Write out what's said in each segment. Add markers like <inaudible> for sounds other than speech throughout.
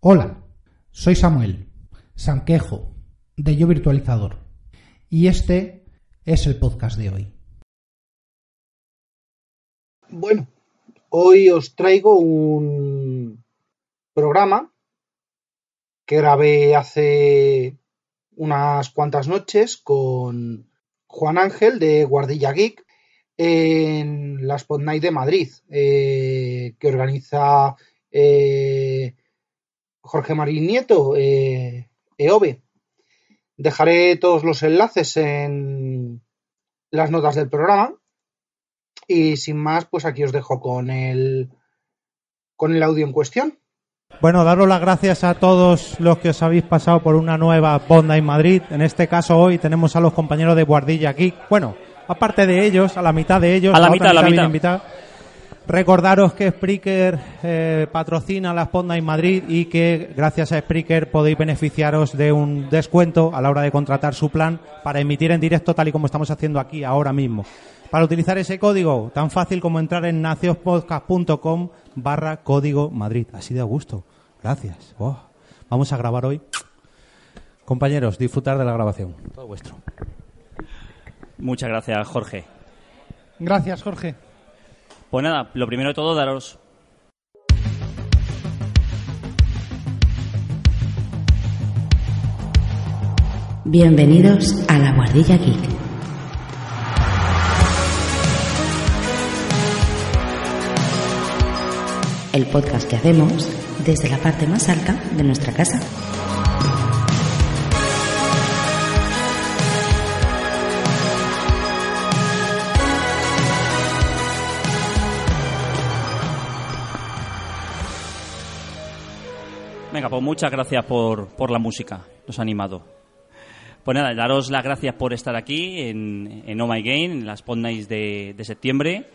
Hola, soy Samuel, Sanquejo, de Yo Virtualizador, y este es el podcast de hoy. Bueno, hoy os traigo un programa que grabé hace unas cuantas noches con Juan Ángel de Guardilla Geek en la Spot Night de Madrid, eh, que organiza eh, Jorge Marín Nieto, eh, EOBE. Dejaré todos los enlaces en las notas del programa. Y sin más, pues aquí os dejo con el, con el audio en cuestión. Bueno, daros las gracias a todos los que os habéis pasado por una nueva Bonda en Madrid. En este caso hoy tenemos a los compañeros de Guardilla aquí. Bueno, aparte de ellos, a la mitad de ellos, a la, mitad, a la mitad. Invitada. Recordaros que Spreaker eh, patrocina la Sponda en Madrid y que gracias a Spreaker podéis beneficiaros de un descuento a la hora de contratar su plan para emitir en directo tal y como estamos haciendo aquí ahora mismo. Para utilizar ese código, tan fácil como entrar en naciospodcast.com barra código Madrid. Así de a gusto. Gracias. Oh. Vamos a grabar hoy. Compañeros, disfrutar de la grabación. Todo vuestro. Muchas gracias, Jorge. Gracias, Jorge. Pues nada, lo primero de todo, daros Bienvenidos a la Guardilla Geek. El podcast que hacemos desde la parte más alta de nuestra casa. Venga, pues muchas gracias por, por la música, nos ha animado. Pues nada, daros las gracias por estar aquí en, en Oh My Game, en las Pod Nights de, de septiembre.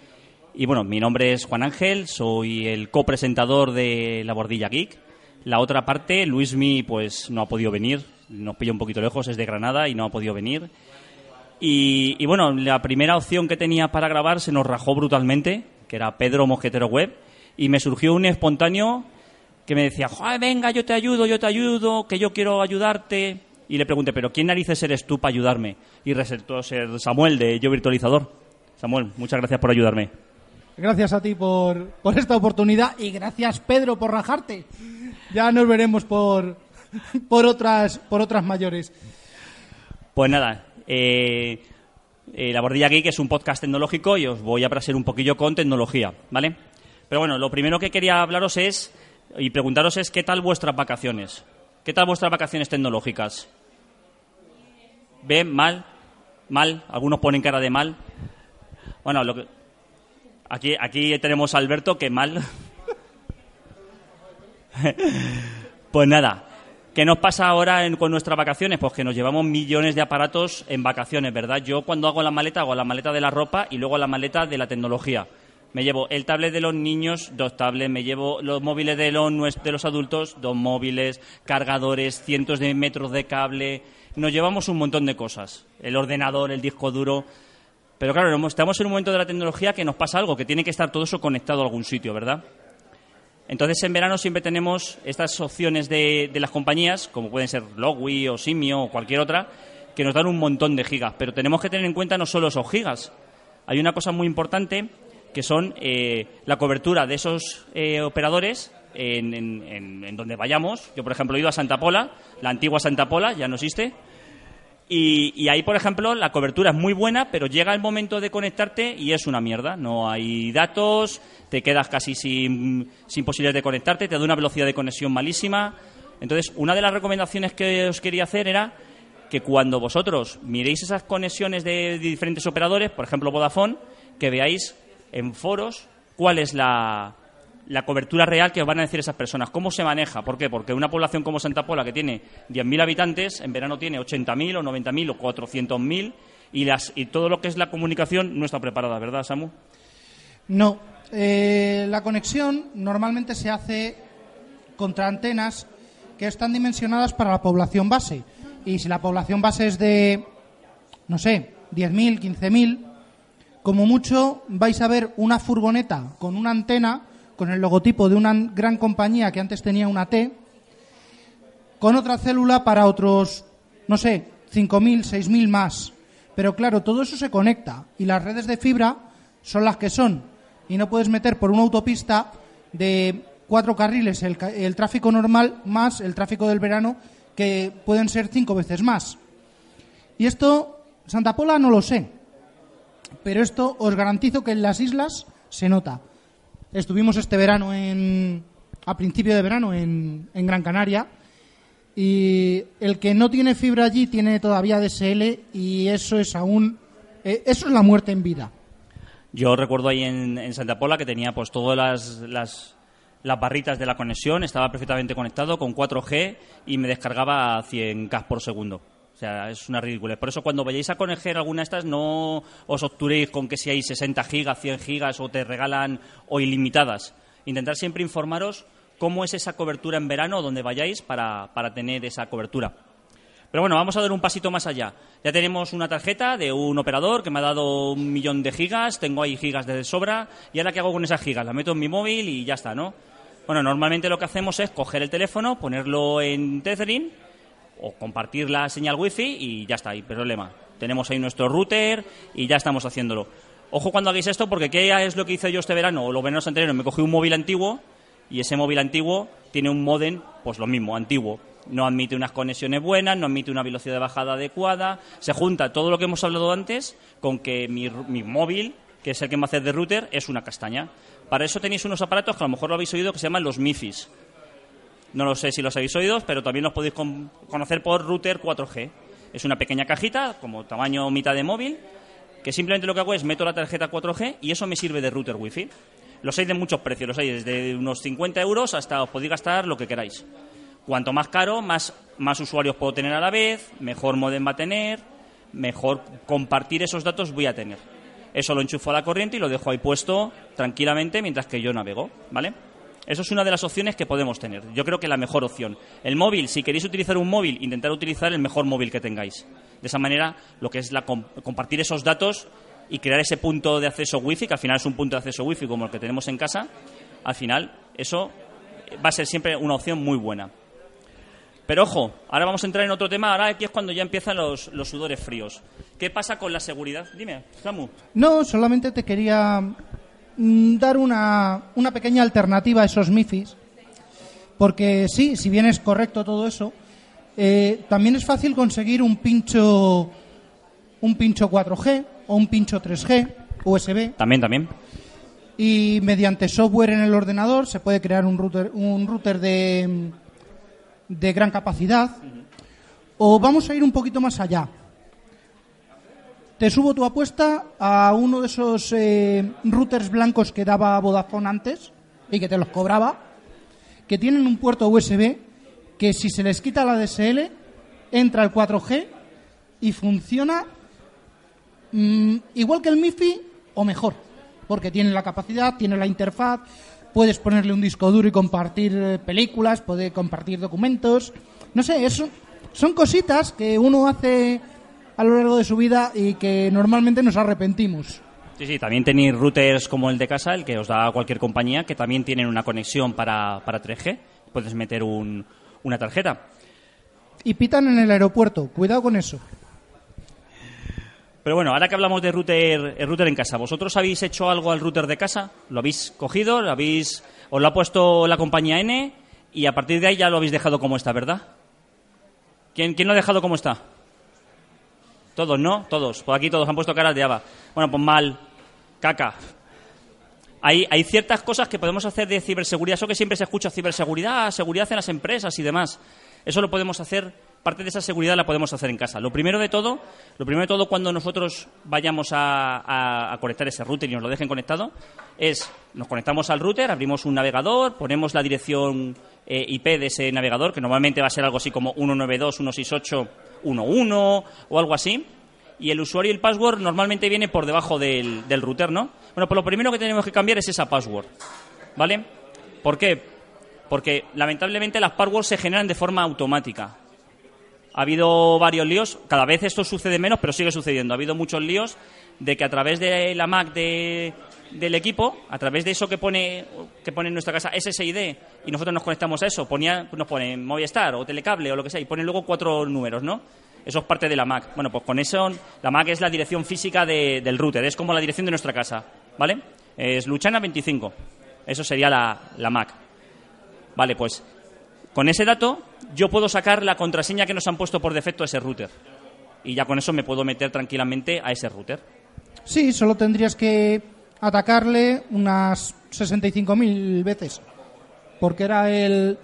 Y bueno, mi nombre es Juan Ángel, soy el copresentador de La Bordilla Geek. La otra parte, Luismi, pues no ha podido venir, nos pilla un poquito lejos, es de Granada y no ha podido venir. Y, y bueno, la primera opción que tenía para grabar se nos rajó brutalmente, que era Pedro Mosquetero Web, y me surgió un espontáneo que me decía, Joder, venga, yo te ayudo, yo te ayudo, que yo quiero ayudarte. Y le pregunté, ¿pero quién narices eres tú para ayudarme? Y resultó ser Samuel de Yo Virtualizador. Samuel, muchas gracias por ayudarme. Gracias a ti por, por esta oportunidad y gracias, Pedro, por rajarte. Ya nos veremos por, por, otras, por otras mayores. Pues nada, eh, eh, La Bordilla Geek es un podcast tecnológico y os voy a brasar un poquillo con tecnología, ¿vale? Pero bueno, lo primero que quería hablaros es y preguntaros es qué tal vuestras vacaciones. ¿Qué tal vuestras vacaciones tecnológicas? ¿Bien? ¿Mal? ¿Mal? Algunos ponen cara de mal. Bueno, lo que... aquí, aquí tenemos a Alberto que mal. <laughs> pues nada, ¿qué nos pasa ahora en- con nuestras vacaciones? Pues que nos llevamos millones de aparatos en vacaciones, ¿verdad? Yo cuando hago la maleta, hago la maleta de la ropa y luego la maleta de la tecnología. Me llevo el tablet de los niños, dos tablets, me llevo los móviles de los, de los adultos, dos móviles, cargadores, cientos de metros de cable. Nos llevamos un montón de cosas. El ordenador, el disco duro. Pero claro, estamos en un momento de la tecnología que nos pasa algo, que tiene que estar todo eso conectado a algún sitio, ¿verdad? Entonces en verano siempre tenemos estas opciones de, de las compañías, como pueden ser Logwi o Simio o cualquier otra, que nos dan un montón de gigas. Pero tenemos que tener en cuenta no solo esos gigas. Hay una cosa muy importante que son eh, la cobertura de esos eh, operadores en, en- en- donde vayamos. Yo, por ejemplo, he ido a Santa Pola, la antigua Santa Pola, ya no existe. Y, ahí, por ejemplo, la cobertura es muy buena, pero llega el momento de conectarte y es una mierda. No hay datos, te quedas casi sin, sin posibilidades de conectarte, te da una velocidad de conexión malísima. Entonces, una de las recomendaciones que os quería hacer era que cuando vosotros miréis esas conexiones de diferentes operadores, por ejemplo Vodafone, que veáis en foros cuál es la, la cobertura real que van a decir esas personas. ¿Cómo se maneja? ¿Por qué? Porque una población como Santa Pola, que tiene 10.000 habitantes, en verano tiene 80.000 o 90.000 o 400.000 y, las, y todo lo que es la comunicación no está preparada, ¿verdad, Samu? No. Eh, la conexión normalmente se hace contra antenas que están dimensionadas para la población base. Y si la población base es de, no sé, 10.000, 15.000, como mucho vais a ver una furgoneta con una antena, con el logotipo de una gran compañía que antes tenía una T, con otra célula para otros, no sé, 5.000, 6.000 más. Pero claro, todo eso se conecta y las redes de fibra son las que son. Y no puedes meter por una autopista de cuatro carriles el, el tráfico normal más el tráfico del verano, que pueden ser cinco veces más. Y esto, Santa Pola no lo sé, pero esto os garantizo que en las islas se nota. Estuvimos este verano en, a principio de verano en, en Gran Canaria y el que no tiene fibra allí tiene todavía DSL y eso es aún eh, eso es la muerte en vida. Yo recuerdo ahí en, en Santa Pola que tenía pues todas las, las, las barritas de la conexión, estaba perfectamente conectado con 4G y me descargaba a 100K por segundo. Es una ridícula. Por eso cuando vayáis a conectar alguna de estas no os obturéis con que si hay 60 gigas, 100 gigas o te regalan o ilimitadas. Intentar siempre informaros cómo es esa cobertura en verano donde vayáis para, para tener esa cobertura. Pero bueno, vamos a dar un pasito más allá. Ya tenemos una tarjeta de un operador que me ha dado un millón de gigas, tengo ahí gigas de sobra, y ahora qué hago con esas gigas? Las meto en mi móvil y ya está, ¿no? Bueno, normalmente lo que hacemos es coger el teléfono, ponerlo en tethering o compartir la señal wifi y ya está, hay problema. Tenemos ahí nuestro router y ya estamos haciéndolo. Ojo cuando hagáis esto porque ¿qué es lo que hice yo este verano o los veranos anteriores? Me cogí un móvil antiguo y ese móvil antiguo tiene un modem, pues lo mismo, antiguo. No admite unas conexiones buenas, no admite una velocidad de bajada adecuada. Se junta todo lo que hemos hablado antes con que mi, mi móvil, que es el que me hace de router, es una castaña. Para eso tenéis unos aparatos que a lo mejor lo habéis oído que se llaman los MIFIs. No lo sé si los habéis oído, pero también los podéis con- conocer por router 4G. Es una pequeña cajita, como tamaño mitad de móvil, que simplemente lo que hago es meto la tarjeta 4G y eso me sirve de router Wi-Fi. Los hay de muchos precios, los hay desde unos 50 euros hasta os podéis gastar lo que queráis. Cuanto más caro, más, más usuarios puedo tener a la vez, mejor modem va a tener, mejor compartir esos datos voy a tener. Eso lo enchufo a la corriente y lo dejo ahí puesto tranquilamente mientras que yo navego, ¿vale? Eso es una de las opciones que podemos tener. Yo creo que la mejor opción. El móvil, si queréis utilizar un móvil, intentar utilizar el mejor móvil que tengáis. De esa manera, lo que es la com- compartir esos datos y crear ese punto de acceso wifi, que al final es un punto de acceso wifi como el que tenemos en casa, al final eso va a ser siempre una opción muy buena. Pero ojo, ahora vamos a entrar en otro tema, ahora aquí es cuando ya empiezan los, los sudores fríos. ¿Qué pasa con la seguridad? Dime, Samu. No, solamente te quería dar una, una pequeña alternativa a esos MIFIs, porque sí, si bien es correcto todo eso, eh, también es fácil conseguir un pincho, un pincho 4G o un pincho 3G USB También, también. y mediante software en el ordenador se puede crear un router, un router de, de gran capacidad. O vamos a ir un poquito más allá. Te subo tu apuesta a uno de esos eh, routers blancos que daba Vodafone antes y que te los cobraba, que tienen un puerto USB que si se les quita la DSL entra el 4G y funciona Mm, igual que el MIFI o mejor, porque tiene la capacidad, tiene la interfaz, puedes ponerle un disco duro y compartir eh, películas, puede compartir documentos. No sé, eso son cositas que uno hace a lo largo de su vida y que normalmente nos arrepentimos. Sí, sí, también tenéis routers como el de casa, el que os da cualquier compañía, que también tienen una conexión para, para 3G. Puedes meter un- una tarjeta. Y pitan en el aeropuerto, cuidado con eso. Pero bueno, ahora que hablamos de router, el router en casa, ¿vosotros habéis hecho algo al router de casa? ¿Lo habéis cogido? ¿Lo habéis, ¿Os lo ha puesto la compañía N? Y a partir de ahí ya lo habéis dejado como está, ¿verdad? ¿Quién, quién lo ha dejado como está? Todos, ¿no? Todos. Por aquí todos han puesto caras de haba. Bueno, pues mal. Caca. Hay, hay ciertas cosas que podemos hacer de ciberseguridad. Eso que siempre se escucha, ciberseguridad, seguridad en las empresas y demás. Eso lo podemos hacer parte de esa seguridad la podemos hacer en casa. Lo primero de todo, lo primero de todo cuando nosotros vayamos a, conectar ese router y nos lo dejen conectado, es nos conectamos al router, abrimos un navegador, ponemos la dirección eh, IP de ese navegador, que normalmente va a ser algo así como 192.168.1.1 o algo así, y el usuario y el password normalmente viene por debajo del, del router, ¿no? Bueno, pues lo primero que tenemos que cambiar es esa password, ¿vale? ¿Por qué? Porque lamentablemente las passwords se generan de forma automática. Ha habido varios líos, cada vez esto sucede menos, pero sigue sucediendo. Ha habido muchos líos de que a través de la Mac del equipo, a través de eso que pone, que pone en nuestra casa SSID y nosotros nos conectamos a eso, ponía, nos pone Movistar o Telecable o lo que sea y pone luego cuatro números, ¿no? Eso es parte de la Mac. Bueno, pues con eso, la Mac es la dirección física del router, es como la dirección de nuestra casa, ¿vale? Es Luchana 25. Eso sería la, la Mac. Vale, pues con ese dato yo puedo sacar la contraseña que nos han puesto por defecto a ese router. Y ya con eso me puedo meter tranquilamente a ese router. Sí, solo tendrías que atacarle unas 65.000 veces. Porque era el,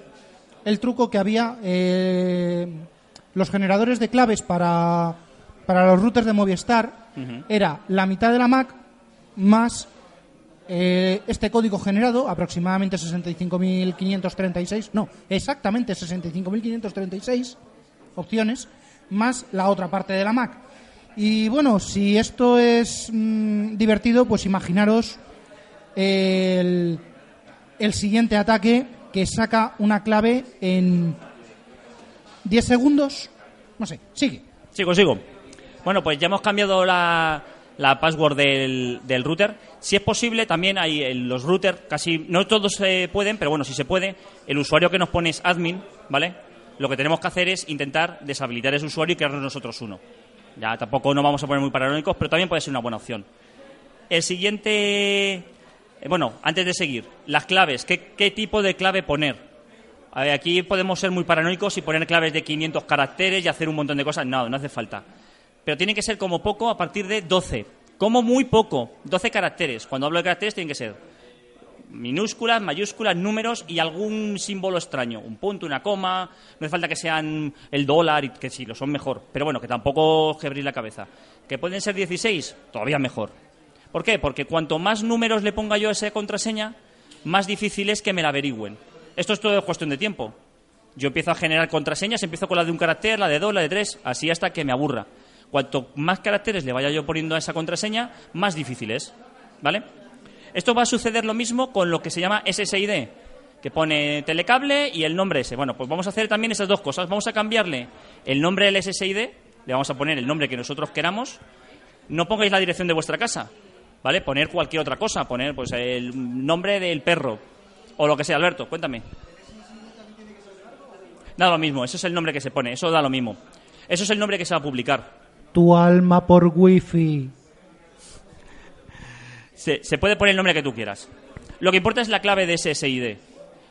el truco que había. Eh, los generadores de claves para, para los routers de Movistar era la mitad de la MAC más eh, este código generado, aproximadamente 65.536, no, exactamente 65.536 opciones, más la otra parte de la Mac. Y bueno, si esto es mm, divertido, pues imaginaros el, el siguiente ataque que saca una clave en 10 segundos. No sé, sigue. Sigo, sigo. Bueno, pues ya hemos cambiado la, la password del, del, router. Si es posible, también hay los routers, casi no todos se pueden, pero bueno, si se puede, el usuario que nos pone es admin, ¿vale? Lo que tenemos que hacer es intentar deshabilitar ese usuario y crearnos nosotros uno. Ya tampoco nos vamos a poner muy paranoicos, pero también puede ser una buena opción. El siguiente. Eh, bueno, antes de seguir, las claves. ¿Qué, tipo de clave poner? aquí podemos ser muy paranoicos y poner claves de 500 caracteres y hacer un montón de cosas. No, no hace falta pero tiene que ser como poco a partir de 12. Como muy poco, 12 caracteres. Cuando hablo de caracteres tienen que ser minúsculas, mayúsculas, números y algún símbolo extraño. Un punto, una coma. No hace falta que sean el dólar, y que sí, lo son mejor. Pero bueno, que tampoco que abrir la cabeza. Que pueden ser 16, todavía mejor. ¿Por qué? Porque cuanto más números le ponga yo a esa contraseña, más difícil es que me la averigüen. Esto es todo cuestión de tiempo. Yo empiezo a generar contraseñas, empiezo con la de un carácter, la de dos, la de tres, así hasta que me aburra. Cuanto más caracteres le vaya yo poniendo a esa contraseña, más difícil es. ¿Vale? Esto va a suceder lo mismo con lo que se llama SSID, que pone telecable y el nombre ese. Bueno, pues vamos a hacer también esas dos cosas. Vamos a cambiarle el nombre del SSID, le vamos a poner el nombre que nosotros queramos. No pongáis la dirección de vuestra casa, ¿vale? Poner cualquier otra cosa, poner pues el nombre del perro o lo que sea. Alberto, cuéntame. Da lo mismo, eso es el nombre que se pone, eso da lo mismo. Eso es el nombre que se va a publicar tu alma por wifi. Se, se puede poner el nombre que tú quieras. Lo que importa es la clave de ese SID.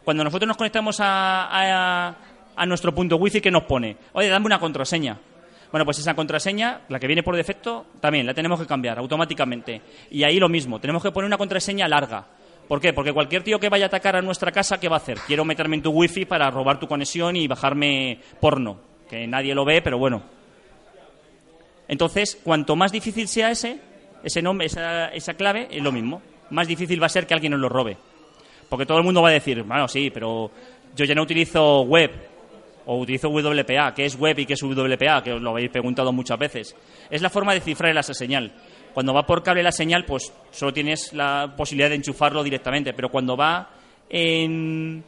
Cuando nosotros nos conectamos a, a, nuestro punto wifi, ¿qué nos pone? Oye, dame una contraseña. Bueno, pues esa contraseña, la que viene por defecto, también la tenemos que cambiar automáticamente. Y ahí lo mismo, tenemos que poner una contraseña larga. ¿Por qué? Porque cualquier tío que vaya a atacar a nuestra casa, ¿qué va a hacer? Quiero meterme en tu wifi para robar tu conexión y bajarme porno. Que nadie lo ve, pero bueno, entonces, cuanto más difícil sea ese, ese nombre, esa, esa clave, es lo mismo. Más difícil va a ser que alguien nos lo robe. Porque todo el mundo va a decir, bueno, sí, pero yo ya no utilizo web o utilizo WPA. ¿Qué es web y qué es WPA? Que os lo habéis preguntado muchas veces. Es la forma de cifrar esa señal. Cuando va por cable la señal, pues solo tienes la posibilidad de enchufarlo directamente. Pero cuando va en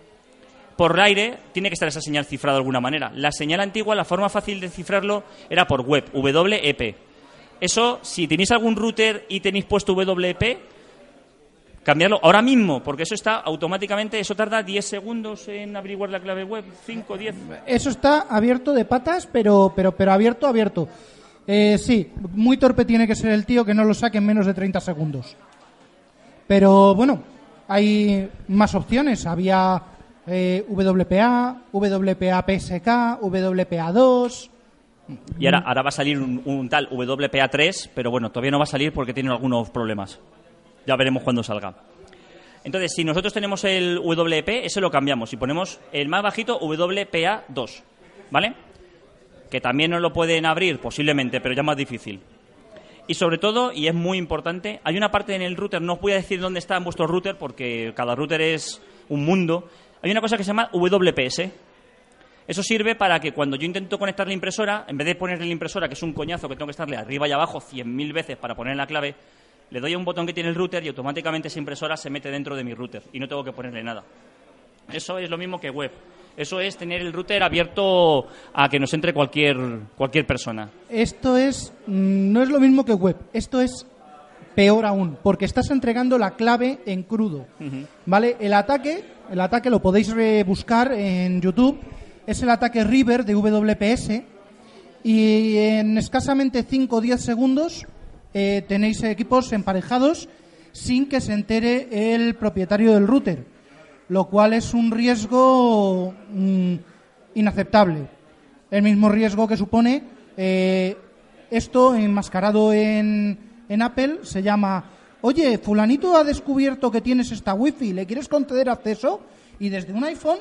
por aire tiene que estar esa señal cifrada de alguna manera. La señal antigua, la forma fácil de cifrarlo era por web, WEP. Eso, si tenéis algún router y tenéis puesto WEP, cambiarlo ahora mismo, porque eso está automáticamente, eso tarda 10 segundos en averiguar la clave web, 5, 10. Eso está abierto de patas, pero, pero, pero abierto, abierto. Eh, sí, muy torpe tiene que ser el tío que no lo saque en menos de 30 segundos. Pero bueno, hay más opciones. Había eh, WPA, WPA PSK, WPA2. Y ahora, ahora va a salir un, tal WPA3, pero bueno, todavía no va a salir porque tiene algunos problemas. Ya veremos cuándo salga. Entonces, si nosotros tenemos el WP, eso lo cambiamos y ponemos el más bajito WPA2. ¿Vale? que también no lo pueden abrir, posiblemente, pero ya más difícil. Y sobre todo, y es muy importante, hay una parte en el router, no os voy a decir dónde está en vuestro router, porque cada router es un mundo. Hay una cosa que se llama WPS. Eso sirve para que cuando yo intento conectar la impresora, en vez de ponerle la impresora, que es un coñazo que tengo que estarle arriba y abajo 100.000 veces para poner la clave, le doy a un botón que tiene el router y automáticamente esa impresora se mete dentro de mi router y no tengo que ponerle nada. Eso es lo mismo que web. Eso es tener el router abierto a que nos entre cualquier, cualquier persona. Esto es mm, no es lo mismo que web. Esto es peor aún, porque estás entregando la clave en crudo. ¿Vale? El ataque, el ataque lo podéis buscar en YouTube, es el ataque River de WPS y en escasamente 5 o 10 segundos eh, tenéis equipos emparejados sin que se entere el propietario del router, lo cual es un riesgo mm, inaceptable. El mismo riesgo que supone eh, esto enmascarado en, en Apple se llama, oye, fulanito ha descubierto que tienes esta wifi, ¿le quieres conceder acceso? Y desde un iPhone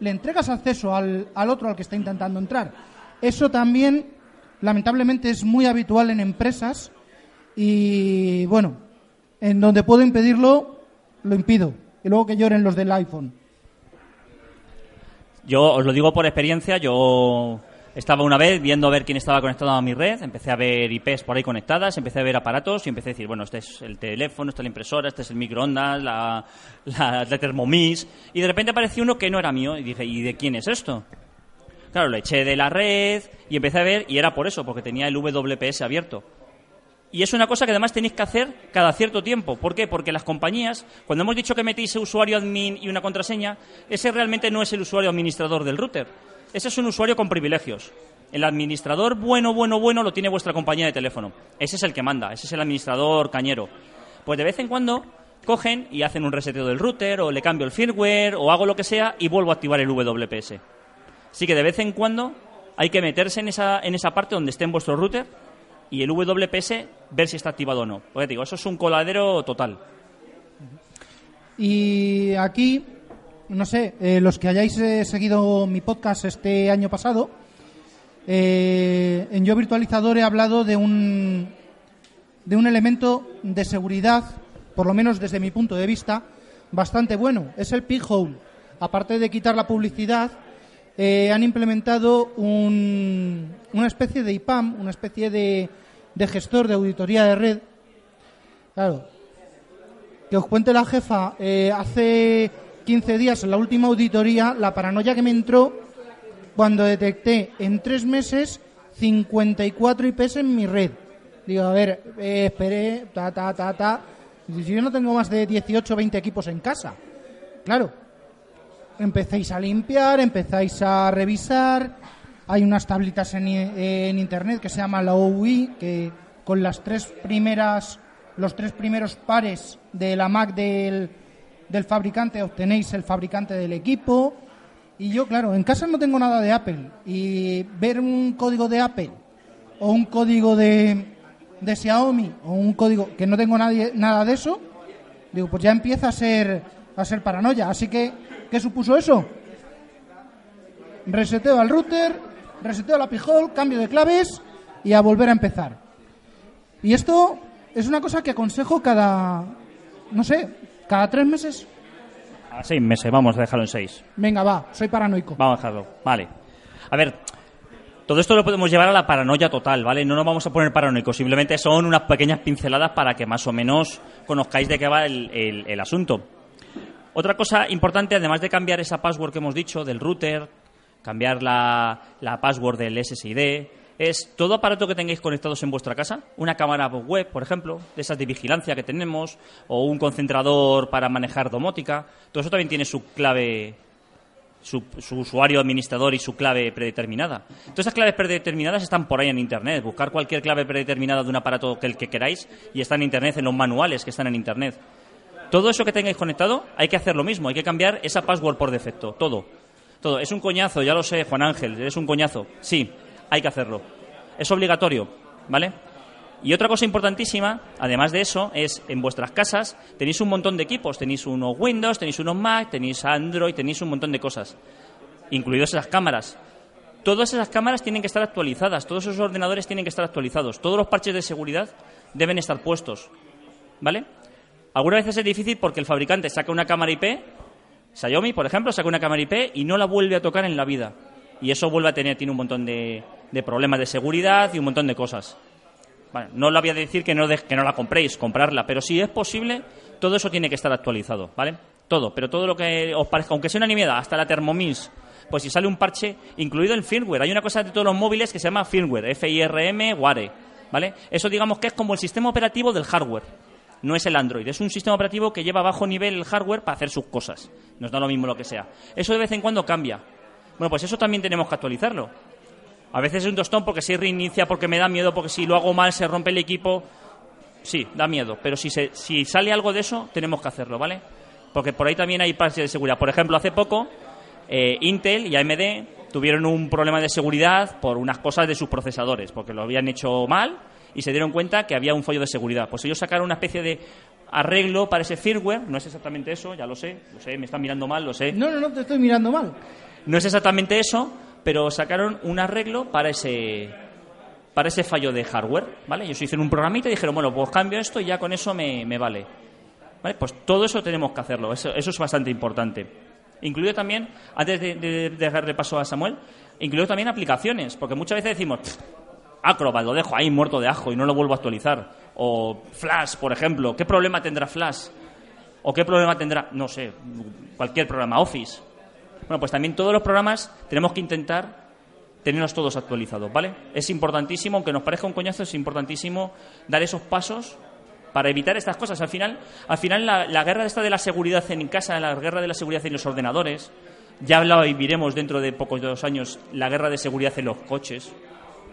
le entregas acceso al, al otro al que está intentando entrar. Eso también, lamentablemente, es muy habitual en empresas y bueno, en donde puedo impedirlo, lo impido. Y luego que lloren los del iPhone. Yo os lo digo por experiencia, yo estaba una vez viendo a ver quién estaba conectado a mi red, empecé a ver IPs por ahí conectadas, empecé a ver aparatos y empecé a decir, bueno, este es el teléfono, esta es la impresora, este es el microondas, la, la, la y de repente apareció uno que no era mío y dije, ¿y de quién es esto? Claro, lo eché de la red y empecé a ver y era por eso, porque tenía el WPS abierto. Y es una cosa que además tenéis que hacer cada cierto tiempo. ¿Por qué? Porque las compañías, cuando hemos dicho que metéis usuario admin y una contraseña, ese realmente no es el usuario administrador del router. Ese es un usuario con privilegios. El administrador bueno, bueno, bueno lo tiene vuestra compañía de teléfono. Ese es el que manda, ese es el administrador cañero. Pues de vez en cuando cogen y hacen un reseteo del router o le cambio el firmware o hago lo que sea y vuelvo a activar el WPS. Así que de vez en cuando hay que meterse en esa, en esa parte donde esté en vuestro router y el WPS ver si está activado o no. Porque digo, eso es un coladero total. Y aquí, no sé, eh, los que hayáis eh, seguido mi podcast este año pasado, eh, en Yo Virtualizador he hablado de un, de un elemento de seguridad, por lo menos desde mi punto de vista, bastante bueno. Es el P-Hole. Aparte de quitar la publicidad, han implementado un, una especie de IPAM, una especie de, de gestor de auditoría de red. Claro, que os cuente la jefa, hace 15 días en la última auditoría, la paranoia que me entró cuando detecté en tres meses 54 IPs en mi red. Digo, a ver, eh, esperé, ta, ta, ta, ta. Si yo no tengo más de 18 o 20 equipos en casa. Claro, empecéis a limpiar, empezáis a revisar. Hay unas tablitas en, en internet que se llama la OUI, que con las tres primeras, los tres primeros pares de la Mac del, del fabricante obtenéis el fabricante del equipo. Y yo, claro, en casa no tengo nada de Apple. Y ver un código de Apple o un código de, de Xiaomi o un código que no tengo nadie, nada de eso, digo, pues ya empieza a ser, a ser paranoia. Así que, ¿qué supuso eso? Reseteo al router, reseteo la pijol, cambio de claves y a volver a empezar. Y esto es una cosa que aconsejo cada, no sé, cada tres meses. A seis meses, vamos a dejarlo en seis. Venga, va, soy paranoico. Vamos a dejarlo, vale. A ver, todo esto lo podemos llevar a la paranoia total, ¿vale? No nos vamos a poner paranoicos, simplemente son unas pequeñas pinceladas para que más o menos conozcáis de qué va el, el- el asunto. Otra cosa importante, además de cambiar esa password que hemos dicho del router, cambiar la, la password del SSID, es todo aparato que tengáis conectados en vuestra casa, una cámara web, por ejemplo, de esas de vigilancia que tenemos, o un concentrador para manejar domótica, todo eso también tiene su clave su, su usuario administrador y su clave predeterminada. Todas esas claves predeterminadas están por ahí en Internet. Buscar cualquier clave predeterminada de un aparato que que queráis y está en Internet, en los manuales que están en Internet. Todo eso que tengáis conectado hay que hacer lo mismo, hay que cambiar esa password por defecto, todo. Todo. Es un coñazo, ya lo sé, Juan Ángel, es un coñazo. Sí, hay que hacerlo. Es obligatorio, ¿vale? Y otra cosa importantísima, además de eso, es en vuestras casas tenéis un montón de equipos. Tenéis unos Windows, tenéis unos Mac, tenéis Android, tenéis un montón de cosas, incluidos esas cámaras. Todas esas cámaras tienen que estar actualizadas, todos esos ordenadores tienen que estar actualizados, todos los parches de seguridad deben estar puestos. ¿Vale? Algunas veces es difícil porque el fabricante saca una cámara IP, Xiaomi, por ejemplo, saca una cámara IP y no la vuelve a tocar en la vida. Y eso vuelve a tener, tiene un montón de, de problemas de seguridad y un montón de cosas. Bueno, no lo voy a decir que no, que no la compréis, comprarla, pero si es posible, todo eso tiene que estar actualizado, ¿vale? Todo, pero todo lo que os parezca, aunque sea una nimiedad, hasta la Thermomix, pues si sale un parche incluido en firmware. Hay una cosa de todos los móviles que se llama firmware, F-I-R-M, Ware, ¿vale? Eso digamos que es como el sistema operativo del hardware. No es el Android, es un sistema operativo que lleva bajo nivel el hardware para hacer sus cosas. Nos da lo mismo lo que sea. Eso de vez en cuando cambia. Bueno, pues eso también tenemos que actualizarlo. A veces es un tostón porque se reinicia, porque me da miedo, porque si lo hago mal se rompe el equipo. Sí, da miedo. Pero si, se, si sale algo de eso, tenemos que hacerlo, ¿vale? Porque por ahí también hay parches de seguridad. Por ejemplo, hace poco, eh, Intel y AMD tuvieron un problema de seguridad por unas cosas de sus procesadores, porque lo habían hecho mal y se dieron cuenta que había un fallo de seguridad. Pues ellos sacaron una especie de arreglo para ese firmware, no es exactamente eso, ya lo sé, lo sé, me están mirando mal, lo sé. No, no, no, te estoy mirando mal. No es exactamente eso, pero sacaron un arreglo para ese para ese fallo de hardware, ¿vale? Ellos hicieron un programita y dijeron, bueno, pues cambio esto y ya con eso me, vale. ¿Vale? Pues todo eso tenemos que hacerlo, eso, eso es bastante importante. Incluido también, antes de, de, de dejar repaso a Samuel, incluido también aplicaciones, porque muchas veces decimos, Acrobat lo dejo ahí muerto de ajo y no lo vuelvo a actualizar. O Flash, por ejemplo, ¿qué problema tendrá Flash? ¿O qué problema tendrá, no sé, cualquier programa, Office? Bueno, pues también todos los programas tenemos que intentar tenerlos todos actualizados, ¿vale? Es importantísimo, aunque nos parezca un coñazo, es importantísimo dar esos pasos para evitar estas cosas. Al final, al final la, guerra esta de la seguridad en casa, la guerra de la seguridad en los ordenadores, ya y veremos dentro de pocos dos años la guerra de seguridad en los coches,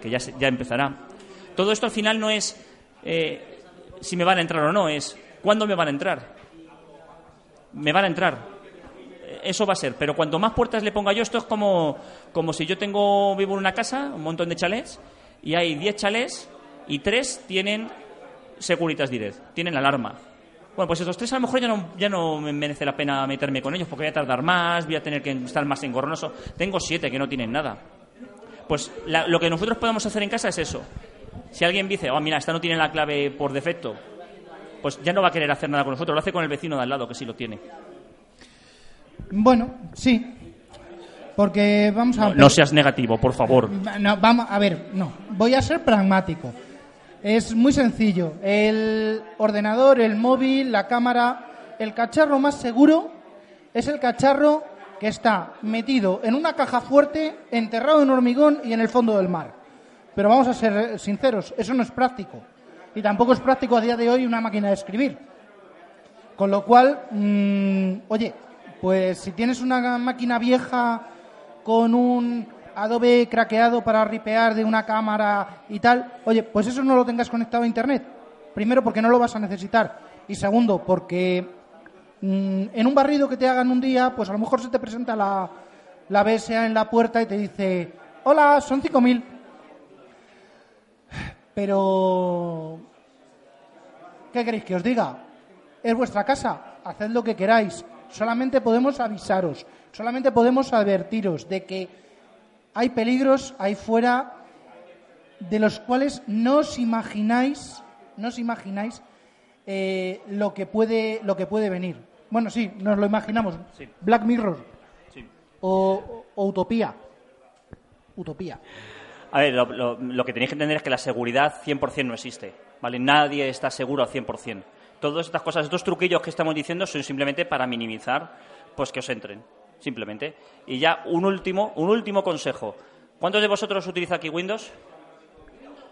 que ya, ya empezará. Todo esto al final no es eh, si me van a entrar o no, es cuándo me van a entrar. Me van a entrar. Eso va a ser, pero cuanto más puertas le ponga yo, esto es como, como si yo tengo vivo en una casa, un montón de chalés, y hay 10 chalés y 3 tienen Securitas Direct, tienen alarma. Bueno, pues estos tres a lo mejor ya no, ya no me merece la pena meterme con ellos porque voy a tardar más, voy a tener que estar más engorroso. Tengo siete que no tienen nada. Pues la, lo que nosotros podemos hacer en casa es eso. Si alguien dice, oh, mira, esta no tiene la clave por defecto, pues ya no va a querer hacer nada con nosotros, lo hace con el vecino de al lado que sí lo tiene. Bueno, sí. Porque vamos a. No, no seas negativo, por favor. No, vamos a ver, no. Voy a ser pragmático. Es muy sencillo. El ordenador, el móvil, la cámara, el cacharro más seguro es el cacharro que está metido en una caja fuerte, enterrado en hormigón y en el fondo del mar. Pero vamos a ser sinceros, eso no es práctico. Y tampoco es práctico a día de hoy una máquina de escribir. Con lo cual, mmm, oye, pues si tienes una máquina vieja con un Adobe craqueado para ripear de una cámara y tal, oye, pues eso no lo tengas conectado a Internet. Primero, porque no lo vas a necesitar. Y segundo, porque mmm, en un barrido que te hagan un día, pues a lo mejor se te presenta la, la BSA en la puerta y te dice, hola, son 5.000. Pero, ¿qué queréis que os diga? Es vuestra casa, haced lo que queráis. Solamente podemos avisaros, solamente podemos advertiros de que hay peligros ahí fuera de los cuales no os imagináis, no os imagináis eh, lo que puede lo que puede venir. Bueno, sí, nos lo imaginamos. Sí. Black Mirror Sí. o, o Utopía. Utopía. A ver, lo, lo- lo que tenéis que entender es que la seguridad 100% no existe, ¿vale? Nadie está seguro al 100%. Todas estas cosas, estos truquillos que estamos diciendo son simplemente para minimizar pues que os entren, simplemente. Y ya un último, un último consejo. ¿Cuántos de vosotros utiliza aquí Windows?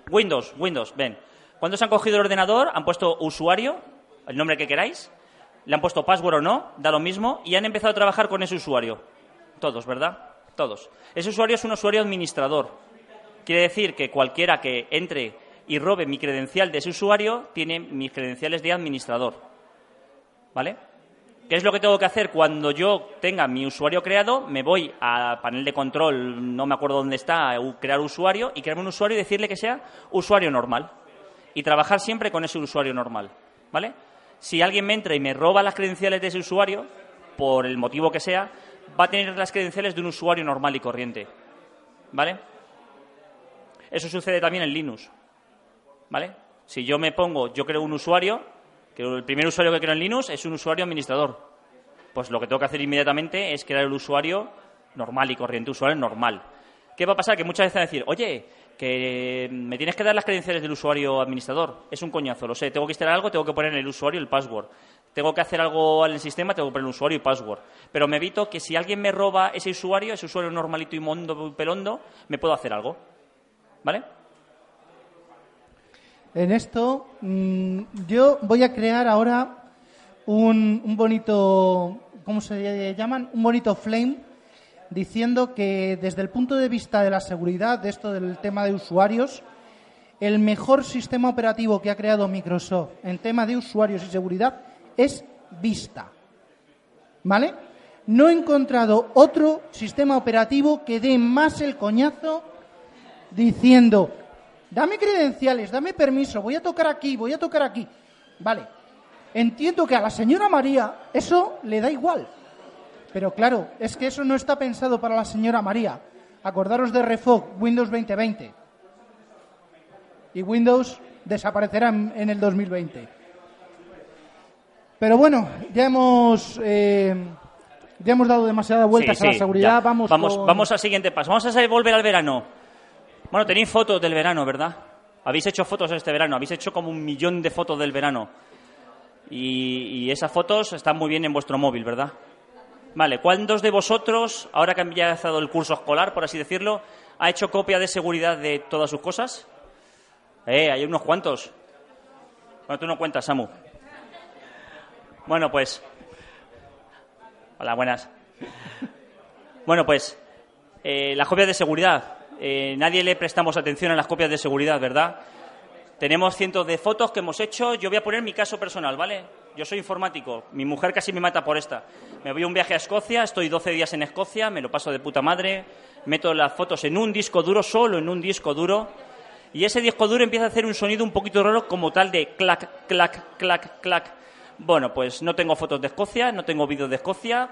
Windows, Windows, ven. ¿Cuántos han cogido el ordenador, han puesto usuario, el nombre que queráis, le han puesto password o no, da lo mismo, y han empezado a trabajar con ese usuario? Todos, ¿verdad? Todos. Ese usuario es un usuario administrador. Quiere decir que cualquiera que entre y robe mi credencial de ese usuario tiene mis credenciales de administrador. ¿Vale? ¿Qué es lo que tengo que hacer cuando yo tenga mi usuario creado? Me voy a panel de control, no me acuerdo dónde está, crear usuario y crearme un usuario y decirle que sea usuario normal. Y trabajar siempre con ese usuario normal. ¿Vale? Si alguien me entra y me roba las credenciales de ese usuario, por el motivo que sea, va a tener las credenciales de un usuario normal y corriente. ¿vale? Eso sucede también en Linux, ¿vale? Si yo me pongo, yo creo un usuario, que el primer usuario que creo en Linux es un usuario administrador. Pues lo que tengo que hacer inmediatamente es crear el usuario normal y corriente, usuario normal. ¿Qué va a pasar? Que muchas veces van a decir, oye, que me tienes que dar las credenciales del usuario administrador. Es un coñazo, lo sé. Tengo que instalar algo, tengo que poner el usuario el password. Tengo que hacer algo en el sistema, tengo que poner el usuario y password. Pero me evito que si alguien me roba ese usuario, ese usuario normalito y mondo pelondo, me puedo hacer algo. ¿Vale? En esto, mm, yo voy a crear ahora un, un bonito, ¿cómo se llaman? Un bonito flame diciendo que desde el punto de vista de la seguridad, de esto del tema de usuarios, el mejor sistema operativo que ha creado Microsoft en tema de usuarios y seguridad es Vista. ¿Vale? No he encontrado otro sistema operativo que dé más el coñazo diciendo, dame credenciales, dame permiso, voy a tocar aquí, voy a tocar aquí. Vale. Entiendo que a la señora María eso le da igual. Pero claro, es que eso no está pensado para la señora María. Acordaros de Refog, Windows 2020. Y Windows desaparecerá en, el 2020. Pero bueno, ya hemos, eh, ya hemos dado demasiadas vueltas a la seguridad. Vamos, vamos, vamos al siguiente paso. Vamos a volver al verano. Bueno, tenéis fotos del verano, ¿verdad? Habéis hecho fotos este verano. Habéis hecho como un millón de fotos del verano. Y, esas fotos están muy bien en vuestro móvil, ¿verdad? Vale, ¿cuántos de vosotros, ahora que han empezado el curso escolar, por así decirlo, ha hecho copia de seguridad de todas sus cosas? Eh, hay unos cuantos. Bueno, tú no cuentas, Samu. Bueno, pues. Hola, buenas. Bueno, pues. Eh, las copias de seguridad. Eh, nadie le prestamos atención a las copias de seguridad, ¿verdad? Tenemos cientos de fotos que hemos hecho. Yo voy a poner mi caso personal, ¿vale? Yo soy informático. Mi mujer casi me mata por esta. Me voy a un viaje a Escocia, estoy 12 días en Escocia, me lo paso de puta madre, meto las fotos en un disco duro, solo en un disco duro, y ese disco duro empieza a hacer un sonido un poquito raro como tal de clac, clac, clac, clac. Bueno, pues no tengo fotos de Escocia, no tengo vídeos de Escocia.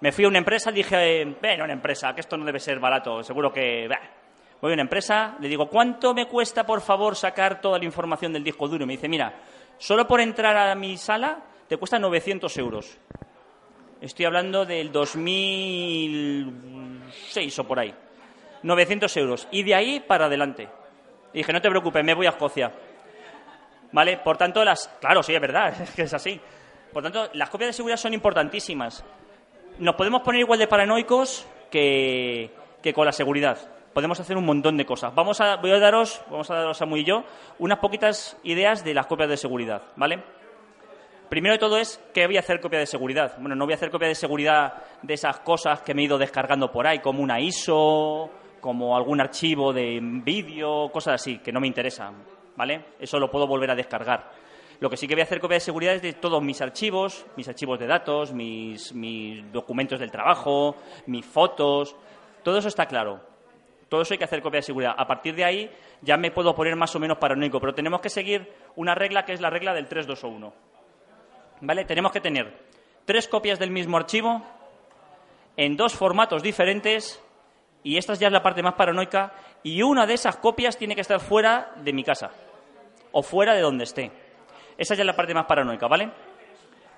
Me fui a una empresa, dije, ven una empresa, que esto no debe ser barato, seguro que... Voy a una empresa, le digo, ¿cuánto me cuesta, por favor, sacar toda la información del disco duro? Y me dice, mira, Solo por entrar a mi sala te cuesta 900 euros. Estoy hablando del 2006 o por ahí. 900 euros. Y de ahí para adelante. Y dije, no te preocupes, me voy a Escocia. ¿Vale? Por tanto, las... Claro, sí, es verdad, <laughs> es que es así. Por tanto, las copias de seguridad son importantísimas. Nos podemos poner igual de paranoicos que, que con la seguridad podemos hacer un montón de cosas. Vamos a, voy a daros, vamos a daros a muy y yo, unas poquitas ideas de las copias de seguridad, ¿vale? Primero de todo es, ¿qué voy a hacer copia de seguridad? Bueno, no voy a hacer copia de seguridad de esas cosas que me he ido descargando por ahí, como una ISO, como algún archivo de vídeo, cosas así, que no me interesan, ¿vale? Eso lo puedo volver a descargar. Lo que sí que voy a hacer copia de seguridad es de todos mis archivos, mis archivos de datos, mis, documentos del trabajo, mis fotos, todo eso está claro. Todo eso hay que hacer copia de seguridad. A partir de ahí ya me puedo poner más o menos paranoico, pero tenemos que seguir una regla que es la regla del 3, 2 o 1. ¿Vale? Tenemos que tener tres copias del mismo archivo en dos formatos diferentes y esta ya es la parte más paranoica y una de esas copias tiene que estar fuera de mi casa o fuera de donde esté. Esa ya es la parte más paranoica, ¿vale?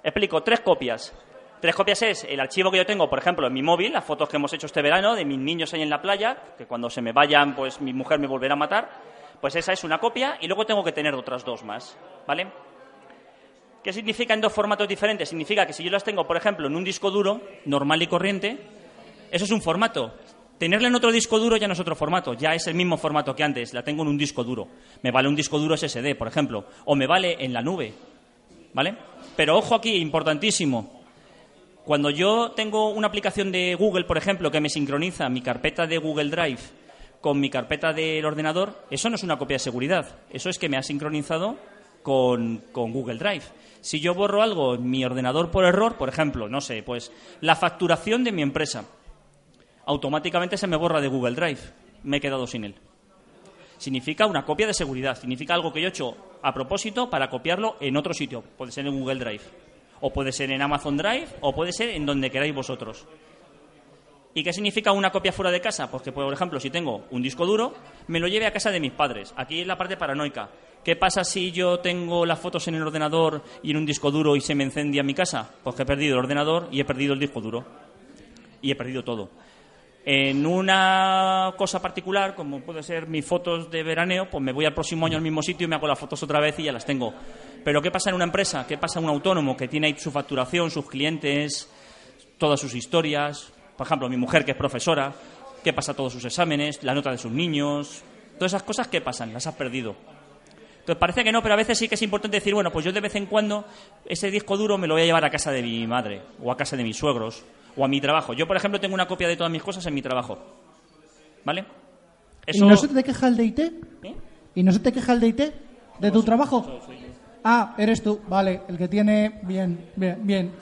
Explico, tres copias Tres copias es el archivo que yo tengo, por ejemplo, en mi móvil, las fotos que hemos hecho este verano de mis niños ahí en la playa, que cuando se me vayan, pues mi mujer me volverá a matar. Pues esa es una copia y luego tengo que tener otras dos más, ¿vale? ¿Qué significa en dos formatos diferentes? Significa que si yo las tengo, por ejemplo, en un disco duro normal y corriente, eso es un formato. Tenerla en otro disco duro ya no es otro formato, ya es el mismo formato que antes, la tengo en un disco duro. Me vale un disco duro SSD, por ejemplo, o me vale en la nube, ¿vale? Pero ojo aquí, importantísimo, cuando yo tengo una aplicación de Google, por ejemplo, que me sincroniza mi carpeta de Google Drive con mi carpeta del ordenador, eso no es una copia de seguridad. Eso es que me ha sincronizado con, Google Drive. Si yo borro algo en mi ordenador por error, por ejemplo, no sé, pues la facturación de mi empresa, automáticamente se me borra de Google Drive. Me he quedado sin él. Significa una copia de seguridad, significa algo que yo he hecho a propósito para copiarlo en otro sitio, puede ser en Google Drive o puede ser en Amazon Drive, o puede ser en donde queráis vosotros. ¿Y qué significa una copia fuera de casa? Pues que, por ejemplo, si tengo un disco duro, me lo lleve a casa de mis padres. Aquí es la parte paranoica. ¿Qué pasa si yo tengo las fotos en el ordenador y en un disco duro y se me incendia mi casa? Pues que he perdido el ordenador y he perdido el disco duro. Y he perdido todo. En una cosa particular, como puede ser mis fotos de veraneo, pues me voy al próximo año al mismo sitio y me hago las fotos otra vez y ya las tengo. Pero ¿qué pasa en una empresa? ¿Qué pasa en un autónomo que tiene ahí su facturación, sus clientes, todas sus historias? Por ejemplo, mi mujer que es profesora, ¿qué pasa todos sus exámenes, la nota de sus niños? Todas esas cosas, ¿qué pasan? Las has perdido. Entonces parece que no, pero a veces sí que es importante decir, bueno, pues yo de vez en cuando ese disco duro me lo voy a llevar a casa de mi madre, o a casa de mis suegros, o a mi trabajo. Yo, por ejemplo, tengo una copia de todas mis cosas en mi trabajo. ¿Vale? ¿Y no se te queja el DIT? ¿Eh? ¿Y no se te queja el DIT de tu trabajo? Ah, eres tú, vale, el que tiene. Bien, bien, bien.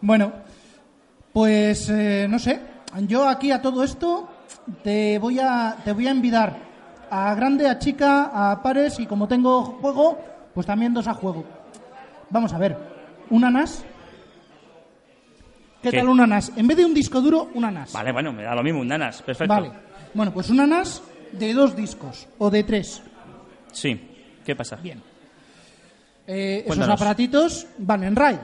Bueno, pues eh, no sé, yo aquí a todo esto te voy a, te voy a envidar a grande, a chica, a pares y como tengo juego, pues también dos a juego. Vamos a ver, una NAS. ¿Qué, ¿Qué? tal una NAS? En vez de un disco duro, una NAS. Vale, bueno, me da lo mismo un nanas. Perfecto. Vale. Bueno, pues una NAS de dos discos o de tres. Sí. ¿Qué pasa? Bien. Eh, esos aparatitos van en RAID.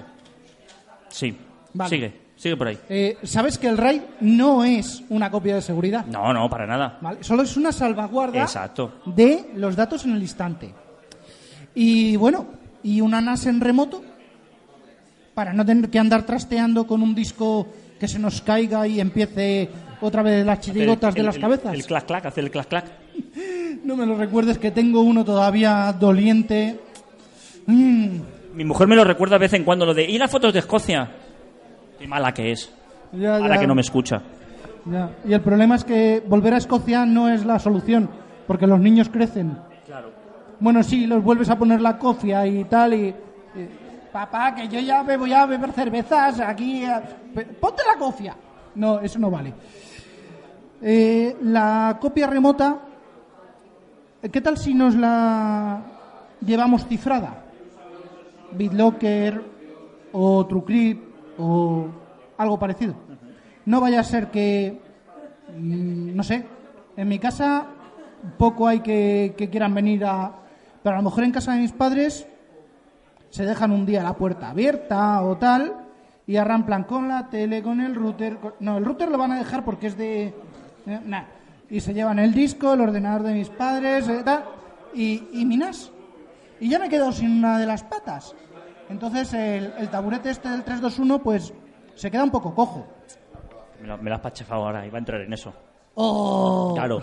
Sí. Vale. Sigue. Sigue por ahí. Eh, Sabes que el RAID no es una copia de seguridad. No, no, para nada. ¿vale? Solo es una salvaguarda Exacto. de los datos en el instante. Y bueno, y una NAS en remoto para no tener que andar trasteando con un disco que se nos caiga y empiece otra vez las chirigotas de El- las el- cabezas. El clac clac, hacer el clac clac. No me lo recuerdes que tengo uno todavía doliente. Mm, Mi mujer me lo recuerda de vez en cuando lo de ¿y las fotos de Escocia? Qué mala que es. ya, Ahora ya. que no me escucha. Ya. Y el problema es que volver a Escocia no es la solución, porque los niños crecen. Claro. Bueno, sí, los vuelves a poner la cofia y tal, y... Papá, que yo ya me voy a beber cervezas aquí... eh, ¡Ponte la cofia! No, eso no vale. Eh, la copia remota, ¿qué tal si nos la llevamos cifrada? BitLocker o TrueCrypt o algo parecido. No vaya a ser que, mm, no sé, en mi casa poco hay que, que quieran venir a... Pero a lo mejor en casa de mis padres se dejan un día la puerta abierta o tal y arramplan con la tele, con el router. con- No, el router lo van a dejar porque es de... eh, nah. Y se llevan el disco, el ordenador de mis padres, eh, tal, y, y minas. Y ya me he quedado sin una de las patas. Entonces el, el taburete este del 321 pues se queda un poco cojo. Me lo, me lo has pachafado ahora, iba a entrar en eso. Oh. Claro.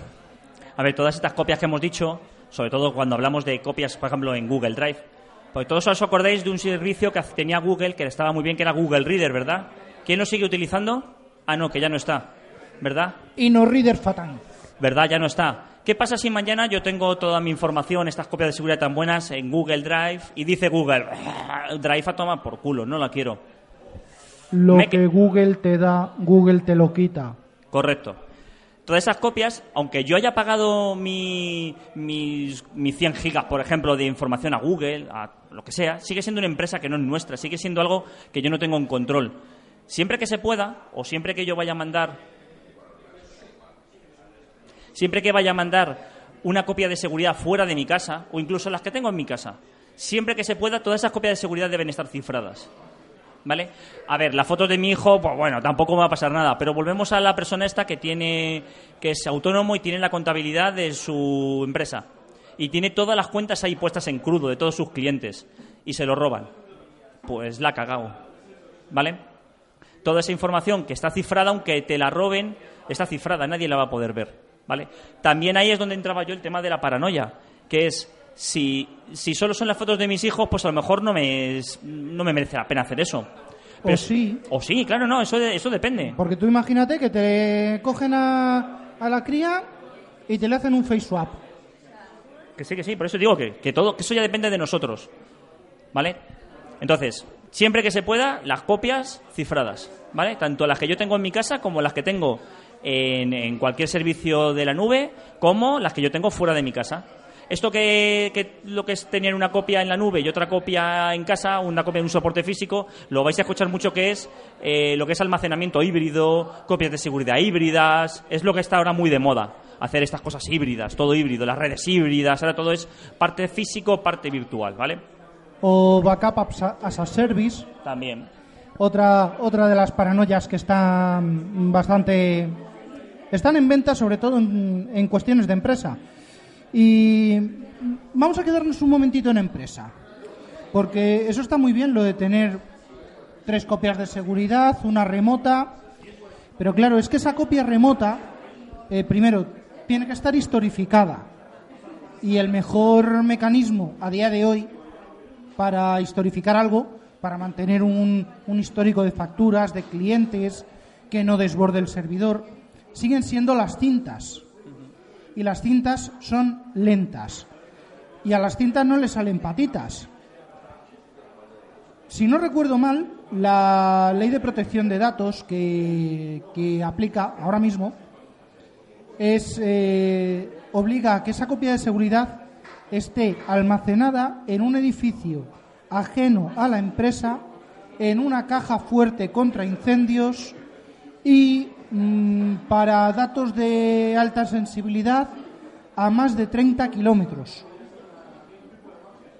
A ver, todas estas copias que hemos dicho, sobre todo cuando hablamos de copias, por ejemplo, en Google Drive, pues todos os acordáis de un servicio que tenía Google que estaba muy bien, que era Google Reader, ¿verdad? ¿Quién lo sigue utilizando? Ah, no, que ya no está, ¿verdad? Y no Reader Fatan. ¿Verdad? Ya no está. ¿Qué pasa si mañana yo tengo toda mi información, estas copias de seguridad tan buenas, en Google Drive y dice Google, "Ah, Drive a tomar por culo, no la quiero? Lo Me- que Google te da, Google te lo quita. Correcto. Todas esas copias, aunque yo haya pagado mi, mis, mis 100 gigas, por ejemplo, de información a Google, a lo que sea, sigue siendo una empresa que no es nuestra, sigue siendo algo que yo no tengo en control. Siempre que se pueda, o siempre que yo vaya a mandar, siempre que vaya a mandar una copia de seguridad fuera de mi casa, o incluso las que tengo en mi casa, siempre que se pueda, todas esas copias de seguridad deben estar cifradas. ¿Vale? A ver, las fotos de mi hijo, pues bueno, tampoco me va a pasar nada, pero volvemos a la persona esta que tiene que es autónomo y tiene la contabilidad de su empresa y tiene todas las cuentas ahí puestas en crudo de todos sus clientes y se lo roban. Pues la ha cagado. ¿Vale? Toda esa información que está cifrada, aunque te la roben, está cifrada, nadie la va a poder ver. ¿Vale? También ahí es donde entraba yo el tema de la paranoia, que es si, si solo son las fotos de mis hijos, pues a lo mejor no me, no me merece la pena hacer eso. O sí. O sí, claro, no, eso, de- eso depende. Porque tú imagínate que te cogen a, a la cría y te le hacen un face swap. Que sí, que sí, por eso digo que, que todo, que eso ya depende de nosotros. ¿Vale? Entonces, siempre que se pueda, las copias cifradas. ¿Vale? Tanto las que yo tengo en mi casa como las que tengo en, en cualquier servicio de la nube, como las que yo tengo fuera de mi casa. Esto que, que lo que es tener una copia en la nube y otra copia en casa, una copia en un soporte físico, lo vais a escuchar mucho que es eh, lo que es almacenamiento híbrido, copias de seguridad híbridas, es lo que está ahora muy de moda, hacer estas cosas híbridas, todo híbrido, las redes híbridas, ahora todo es parte físico, parte virtual, ¿vale? O backup as a service, También. otra, otra de las paranoias que están bastante. están en venta, sobre todo en, en cuestiones de empresa. Y vamos a quedarnos un momentito en empresa. Porque eso está muy bien, lo de tener tres copias de seguridad, una remota. Pero claro, es que esa copia remota, eh, primero, tiene que estar historificada. Y el mejor mecanismo a día de hoy para historificar algo, para mantener un, un histórico de facturas, de clientes, que no desborde el servidor, siguen siendo las cintas. Y las cintas son lentas. Y a las cintas no le salen patitas. Si no recuerdo mal, la ley de protección de datos que, que aplica ahora mismo es eh, obliga a que esa copia de seguridad esté almacenada en un edificio ajeno a la empresa, en una caja fuerte contra incendios y para datos de alta sensibilidad a más de 30 kilómetros.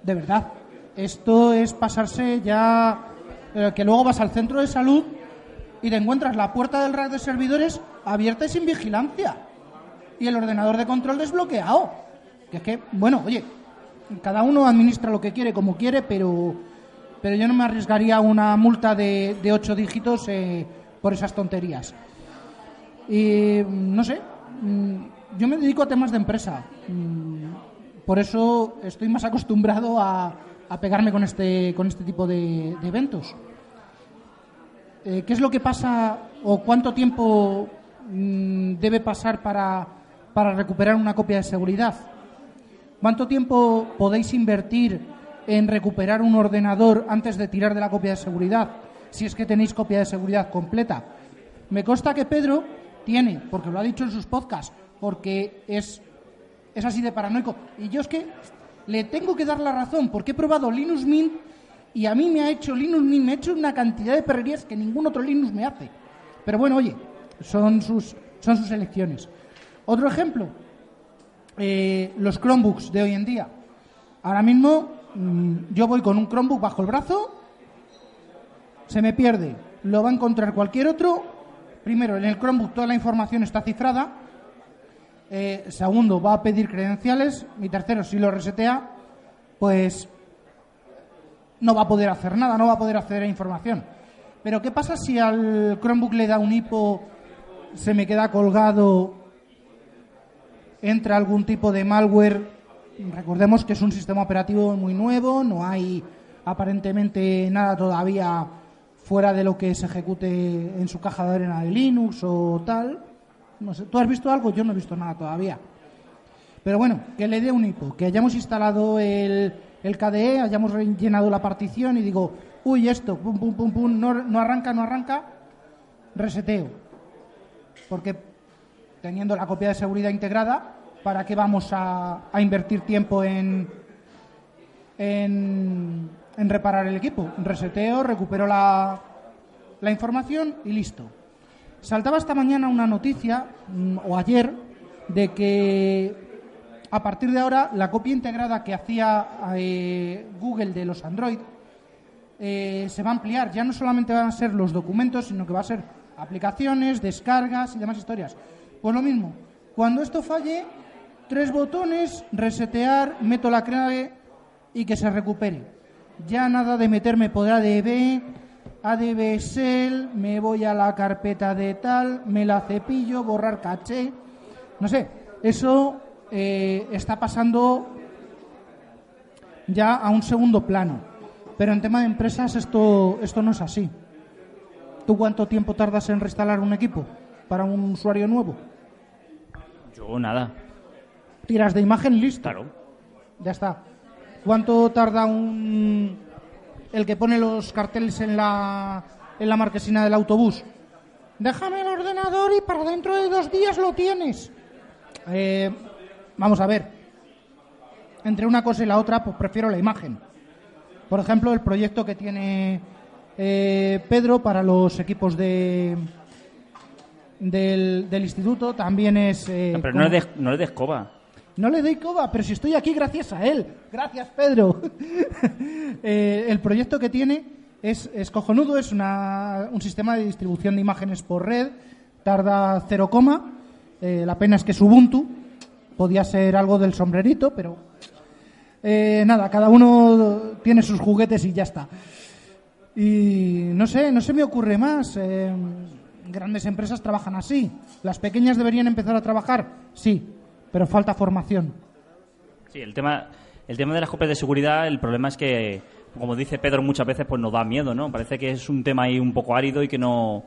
De verdad, esto es pasarse ya eh, que luego vas al centro de salud y te encuentras la puerta del rack de servidores abierta y sin vigilancia y el ordenador de control desbloqueado. Que es que, bueno, oye, cada uno administra lo que quiere como quiere, pero, pero yo no me arriesgaría una multa de, de ocho dígitos eh, por esas tonterías. No sé, mm, yo me dedico a temas de empresa. Mm, Por eso estoy más acostumbrado a, a pegarme con este, con este tipo de, de eventos. Eh, ¿Qué es lo que pasa o cuánto tiempo mm, debe pasar para, para recuperar una copia de seguridad? ¿Cuánto tiempo podéis invertir en recuperar un ordenador antes de tirar de la copia de seguridad? Si es que tenéis copia de seguridad completa. Me consta que Pedro tiene, porque lo ha dicho en sus podcasts, porque es, es así de paranoico. Y yo es que le tengo que dar la razón, porque he probado Linux Mint y a mí me ha hecho Linux Mint, me ha hecho una cantidad de perrerías que ningún otro Linux me hace. Pero bueno, oye, son sus, son sus elecciones. Otro ejemplo, eh, los Chromebooks de hoy en día. Ahora mismo mm, yo voy con un Chromebook bajo el brazo, se me pierde, lo va a encontrar cualquier otro. Primero, en el Chromebook toda la información está cifrada. Eh, segundo, va a pedir credenciales. Y tercero, si lo resetea, pues no va a poder hacer nada, no va a poder acceder a información. Pero ¿qué pasa si al Chromebook le da un hipo, se me queda colgado, entra algún tipo de malware? Recordemos que es un sistema operativo muy nuevo, no hay aparentemente nada todavía fuera de lo que se ejecute en su caja de arena de Linux o tal. No sé, ¿tú has visto algo? Yo no he visto nada todavía. Pero bueno, que le dé un hipo, que hayamos instalado el, el KDE, hayamos rellenado la partición y digo, uy, esto, pum, pum, pum, pum, no, no arranca, no arranca, reseteo. Porque teniendo la copia de seguridad integrada, ¿para qué vamos a, a invertir tiempo en, en, en reparar el equipo? Reseteo, recupero la, la información y listo. Saltaba esta mañana una noticia, mm, o ayer, de que a partir de ahora la copia integrada que hacía eh, Google de los Android eh, se va a ampliar. Ya no solamente van a ser los documentos, sino que va a ser aplicaciones, descargas y demás historias. Pues lo mismo, cuando esto falle, tres botones, resetear, meto la clave y que se recupere. Ya nada de meterme por ADB, ADB Shell, me voy a la carpeta de tal, me la cepillo, borrar caché. No sé, eso eh, está pasando ya a un segundo plano. Pero en tema de empresas esto, esto no es así. ¿Tú cuánto tiempo tardas en reinstalar un equipo para un usuario nuevo? Yo nada. Tiras de imagen, listo. Claro. Ya está. ¿Cuánto tarda un el que pone los carteles en la en la marquesina del autobús? Déjame el ordenador y para dentro de dos días lo tienes. Eh, vamos a ver. entre una cosa y la otra, pues prefiero la imagen. Por ejemplo, el proyecto que tiene eh, Pedro para los equipos de del, del instituto también es... eh, No, pero no le, des, no le des coba. No le doy coba, pero si estoy aquí gracias a él. Gracias, Pedro. <laughs> Eh, el proyecto que tiene es, es cojonudo, es una- un sistema de distribución de imágenes por red, tarda cero coma, eh, la pena es que es Ubuntu, podía ser algo del sombrerito, pero eh, nada, cada uno tiene sus juguetes y ya está. Y no sé, no se me ocurre más. eh, grandes empresas trabajan así. ¿Las pequeñas deberían empezar a trabajar? Sí, pero falta formación. Sí, el tema, el tema de las copias de seguridad, el problema es que, como dice Pedro muchas veces, pues nos da miedo, ¿no? Parece que es un tema ahí un poco árido y que no,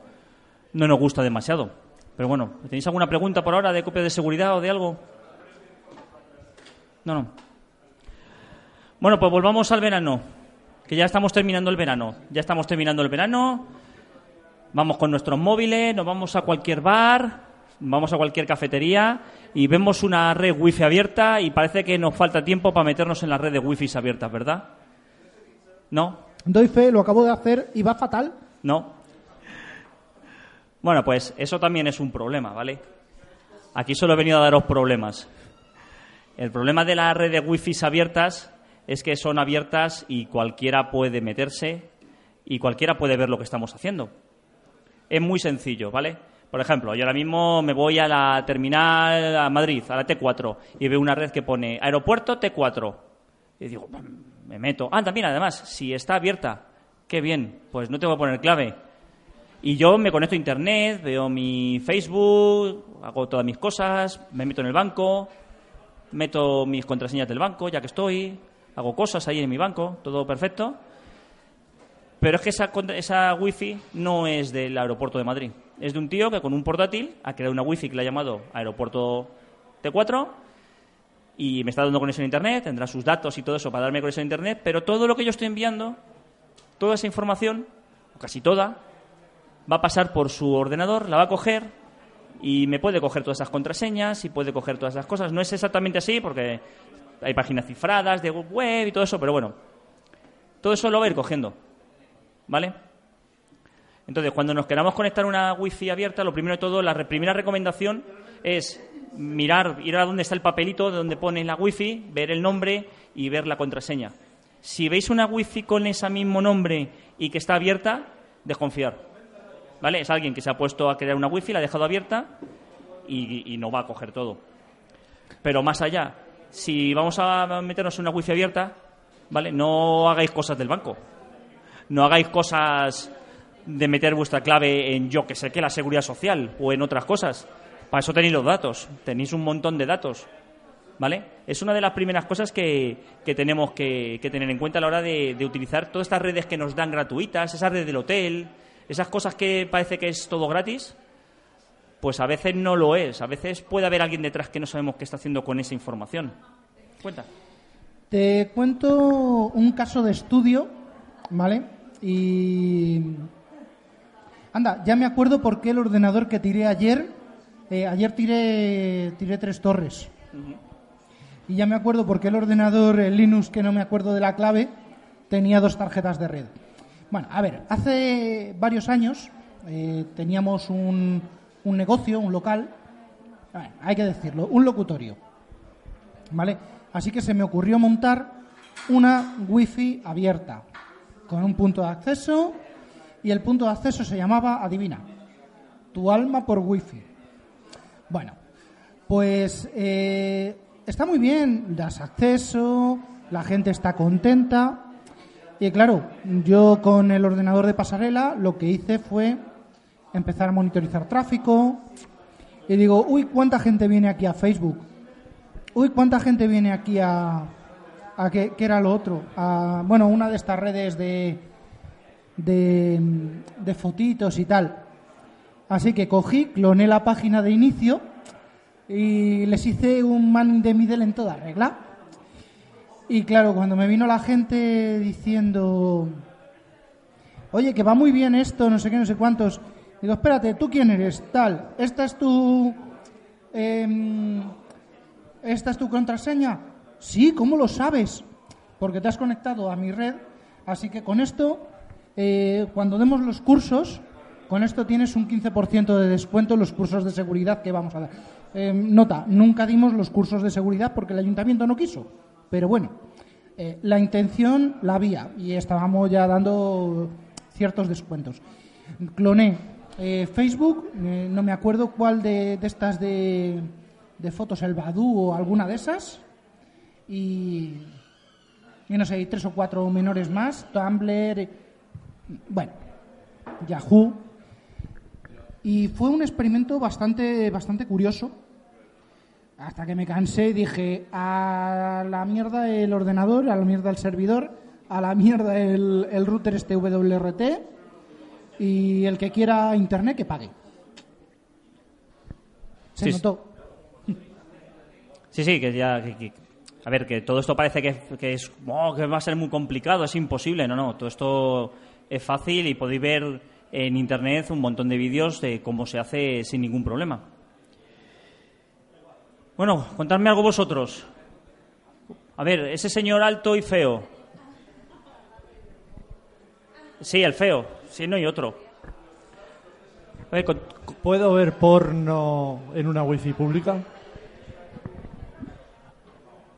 no nos gusta demasiado. Pero bueno, ¿tenéis alguna pregunta por ahora de copias de seguridad o de algo? No, no. Bueno, pues volvamos al verano, que ya estamos terminando el verano. Ya estamos terminando el verano. Vamos con nuestros móviles, nos vamos a cualquier bar, vamos a cualquier cafetería y vemos una red wifi abierta y parece que nos falta tiempo para meternos en las redes wifi abiertas, ¿verdad? ¿No? Doy fe, lo acabo de hacer y va fatal. ¿No? Bueno, pues eso también es un problema, ¿vale? Aquí solo he venido a daros problemas. El problema de las redes wifi abiertas es que son abiertas y cualquiera puede meterse y cualquiera puede ver lo que estamos haciendo. Es muy sencillo, ¿vale? Por ejemplo, yo ahora mismo me voy a la terminal a Madrid, a la T4, y veo una red que pone aeropuerto T4. Y digo, me meto. Ah, también, además, si está abierta, qué bien, pues no tengo que poner clave. Y yo me conecto a internet, veo mi Facebook, hago todas mis cosas, me meto en el banco, meto mis contraseñas del banco, ya que estoy, hago cosas ahí en mi banco, todo perfecto. Pero es que esa, esa wifi no es del aeropuerto de Madrid. Es de un tío que con un portátil ha creado una wifi que le ha llamado aeropuerto T4 y me está dando conexión a internet, tendrá sus datos y todo eso para darme conexión a internet, pero todo lo que yo estoy enviando, toda esa información, o casi toda, va a pasar por su ordenador, la va a coger y me puede coger todas esas contraseñas y puede coger todas esas cosas. No es exactamente así porque hay páginas cifradas de web y todo eso, pero bueno, todo eso lo va a ir cogiendo. ¿Vale? Entonces, cuando nos queramos conectar a una wifi abierta, lo primero de todo, la re- primera recomendación es mirar, ir a donde está el papelito de donde pone la wifi, ver el nombre y ver la contraseña. Si veis una wifi con ese mismo nombre y que está abierta, desconfiar. ¿Vale? Es alguien que se ha puesto a crear una wifi, la ha dejado abierta y, y no va a coger todo. Pero más allá, si vamos a meternos en una wifi abierta, ¿vale? No hagáis cosas del banco. No hagáis cosas de meter vuestra clave en yo que sé que la seguridad social o en otras cosas. Para eso tenéis los datos, tenéis un montón de datos. ¿Vale? Es una de las primeras cosas que, que tenemos que, tener en cuenta a la hora de, de utilizar todas estas redes que nos dan gratuitas, esas redes del hotel, esas cosas que parece que es todo gratis, pues a veces no lo es. A veces puede haber alguien detrás que no sabemos qué está haciendo con esa información. Cuenta. Te cuento un caso de estudio, ¿vale? Y. Anda, ya me acuerdo por qué el ordenador que tiré ayer. eh, ayer tiré, tiré tres torres. Y ya me acuerdo por qué el ordenador el Linux, que no me acuerdo de la clave, tenía dos tarjetas de red. Bueno, a ver, hace varios años eh, teníamos un, un negocio, un local, bueno, hay que decirlo, un locutorio. ¿Vale? Así que se me ocurrió montar una wifi abierta con un punto de acceso y el punto de acceso se llamaba, adivina, tu alma por wifi. Bueno, pues eh, está muy bien, das acceso, la gente está contenta. Y claro, yo con el ordenador de pasarela lo que hice fue empezar a monitorizar tráfico. Y digo, uy, ¿cuánta gente viene aquí a Facebook? Uy, ¿cuánta gente viene aquí a... a qué, era lo otro? Bueno, una de estas redes de, de, fotitos y tal. Así que cogí, cloné la página de inicio y les hice un man de middle en toda regla. Y claro, cuando me vino la gente diciendo, oye, que va muy bien esto, no sé qué, no sé cuántos, digo, espérate, ¿tú quién eres? Tal, esta es tu... em, esta es tu contraseña. Sí, ¿cómo lo sabes? Porque te has conectado a mi red. Así que con esto, eh, cuando demos los cursos, con esto tienes un 15% de descuento en los cursos de seguridad que vamos a dar. Eh, nota, nunca dimos los cursos de seguridad porque el ayuntamiento no quiso. Pero bueno, eh, la intención la había y estábamos ya dando ciertos descuentos. Cloné eh, Facebook, no me acuerdo cuál de, estas de, de fotos, el Badu o alguna de esas. Y, no sé, tres o cuatro menores más, Tumblr, bueno, Yahoo. Y fue un experimento bastante, bastante curioso. Hasta que me cansé y dije, a la mierda el ordenador, a la mierda el servidor, a la mierda el, el router este WRT y el que quiera internet que pague. Se Sí, notó. Sí, sí, que ya. que- que- a ver, que todo esto parece que, que es oh, que va a ser muy complicado, es imposible. No, no, todo esto es fácil y podéis ver en internet un montón de vídeos de cómo se hace sin ningún problema. Bueno, contadme algo vosotros. A ver, ese señor alto y feo. Sí, el feo. Sí, no hay otro. A ver, con- ¿Puedo ver porno en una wifi pública?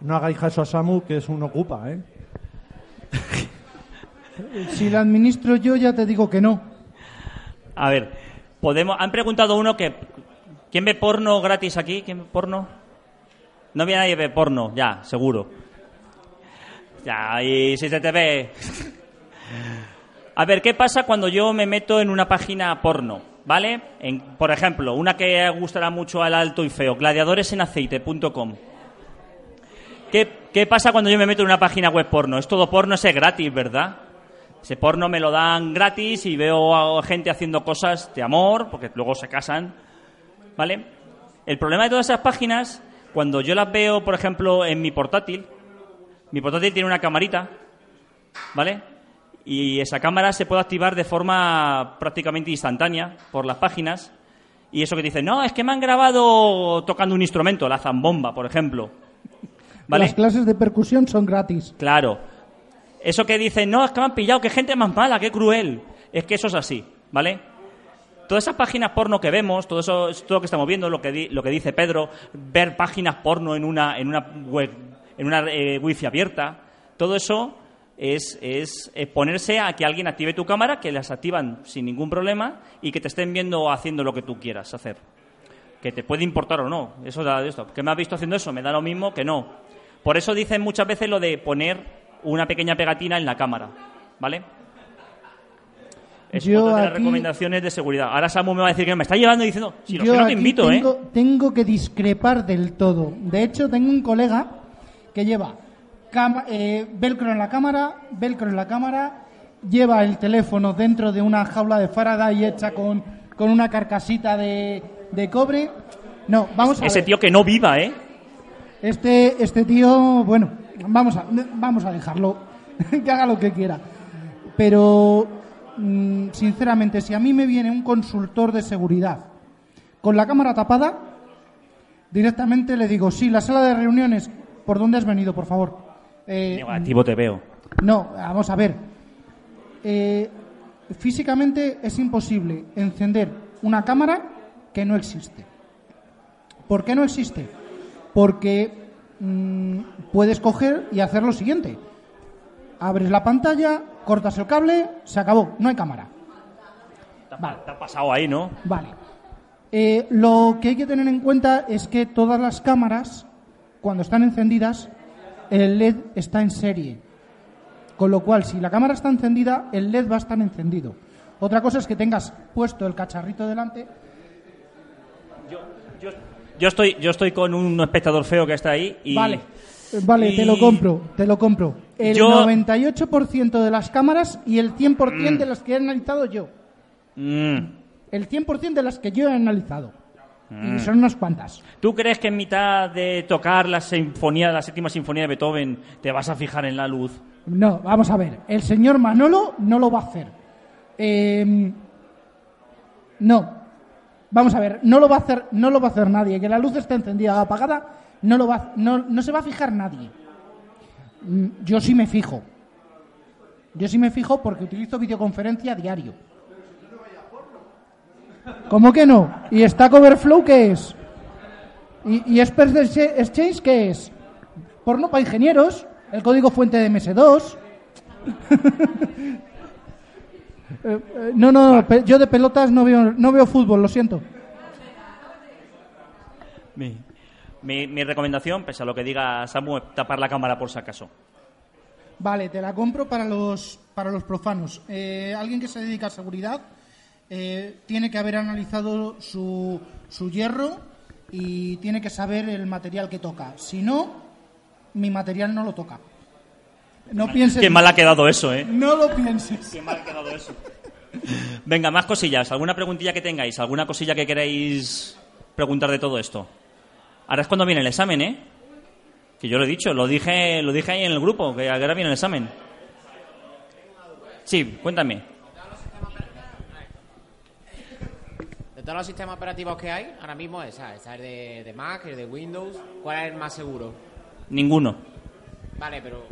No hagáis caso a Samu, que es un ocupa, ¿eh? Si la administro yo, ya te digo que no. A ver, podemos. Han preguntado uno que. ¿Quién ve porno gratis aquí? ¿Quién ve porno? No viene nadie ve porno, ya, seguro. Ya, y si se te ve. A ver, ¿qué pasa cuando yo me meto en una página porno? ¿Vale? En, por ejemplo, una que gustará mucho al alto y feo, gladiadoresenaceite.com. ¿Qué, ¿Qué pasa cuando yo me meto en una página web porno? Es todo porno, ese gratis, ¿verdad? Ese porno me lo dan gratis y veo a gente haciendo cosas de amor, porque luego se casan, ¿vale? El problema de todas esas páginas, cuando yo las veo, por ejemplo, en mi portátil, mi portátil tiene una camarita, ¿vale? Y esa cámara se puede activar de forma prácticamente instantánea por las páginas. Y eso que dicen, no, es que me han grabado tocando un instrumento, la zambomba, por ejemplo. ¿Vale? Las clases de percusión son gratis. Claro. Eso que dicen, no, es que me han pillado, qué gente más mala, qué cruel. Es que eso es así, ¿vale? Todas esas páginas porno que vemos, todo eso, todo lo que estamos viendo, lo que, di- lo que dice Pedro, ver páginas porno en una, en una web, en una eh, wifi abierta, todo eso es, es exponerse a que alguien active tu cámara, que las activan sin ningún problema y que te estén viendo haciendo lo que tú quieras hacer. Que te puede importar o no. Eso da esto. ¿Que me has visto haciendo eso? Me da lo mismo que no. Por eso dicen muchas veces lo de poner una pequeña pegatina en la cámara. ¿Vale? Es Yo otra de las aquí- recomendaciones de seguridad. Ahora Samu me va a decir que me está llevando diciendo, si Yo no te invito, tengo, ¿eh? tengo que discrepar del todo. De hecho, tengo un colega que lleva eh, velcro en la cámara, velcro en la cámara, lleva el teléfono dentro de una jaula de Faraday hecha con, con una carcasita de, de cobre. No, vamos a Ese ver. tío que no viva, ¿eh? Este, este tío, bueno, vamos a, vamos a dejarlo, <laughs> que haga lo que quiera. Pero, mm, sinceramente, si a mí me viene un consultor de seguridad con la cámara tapada, directamente le digo, sí, la sala de reuniones, ¿por dónde has venido, por favor? Eh, Negativo te veo. no, vamos a ver. Eh, físicamente es imposible encender una cámara que no existe. ¿Por qué no existe? Porque mm, puedes coger y hacer lo siguiente. Abres la pantalla, cortas el cable, se acabó, no hay cámara. Vale. Te ha pasado ahí, ¿no? Vale. Eh, lo que hay que tener en cuenta es que todas las cámaras, cuando están encendidas, el LED está en serie. Con lo cual, si la cámara está encendida, el LED va a estar encendido. Otra cosa es que tengas puesto el cacharrito delante. Yo estoy, yo estoy con un espectador feo que está ahí y... Vale, vale, te lo compro, te lo compro. El Yo- 98% de las cámaras y el 100% de las que he analizado yo. Mm. El 100% de las que yo he analizado. Y son unas cuantas. ¿Tú crees que en mitad de tocar la sinfonía, la séptima sinfonía de Beethoven, te vas a fijar en la luz? No, vamos a ver. El señor Manolo no lo va a hacer. Eh, no. Vamos a ver, no lo va a hacer, no lo va a hacer nadie. Que la luz esté encendida o apagada, no lo va, no, no se va a fijar nadie. Mm, Yo sí me fijo. Yo sí me fijo porque utilizo videoconferencia a diario. ¿Cómo que no? ¿Y Stack Overflow qué es? ¿Y, y Express Exchange qué es? Porno para ingenieros, el código fuente de MS2. <laughs> Eh, eh, no, no, yo de pelotas no veo, no veo fútbol, lo siento. Mi, mi, mi recomendación, pese a lo que diga Samu, es tapar la cámara por si acaso. Vale, te la compro para los, para los profanos. Eh, alguien que se dedica a seguridad eh, tiene que haber analizado su, su hierro y tiene que saber el material que toca. Si no, mi material no lo toca. No pienses. Qué mal ha quedado eso, ¿eh? No lo pienses. Qué mal ha quedado eso. Venga, más cosillas. ¿Alguna preguntilla que tengáis? ¿Alguna cosilla que queráis preguntar de todo esto? Ahora es cuando viene el examen, ¿eh? Que yo lo he dicho, lo dije, lo dije ahí en el grupo, que ahora viene el examen. Sí, cuéntame. De todos los sistemas operativos que hay, ahora mismo esa, esa es de, de Mac, es de Windows. ¿Cuál es el más seguro? Ninguno. Vale, pero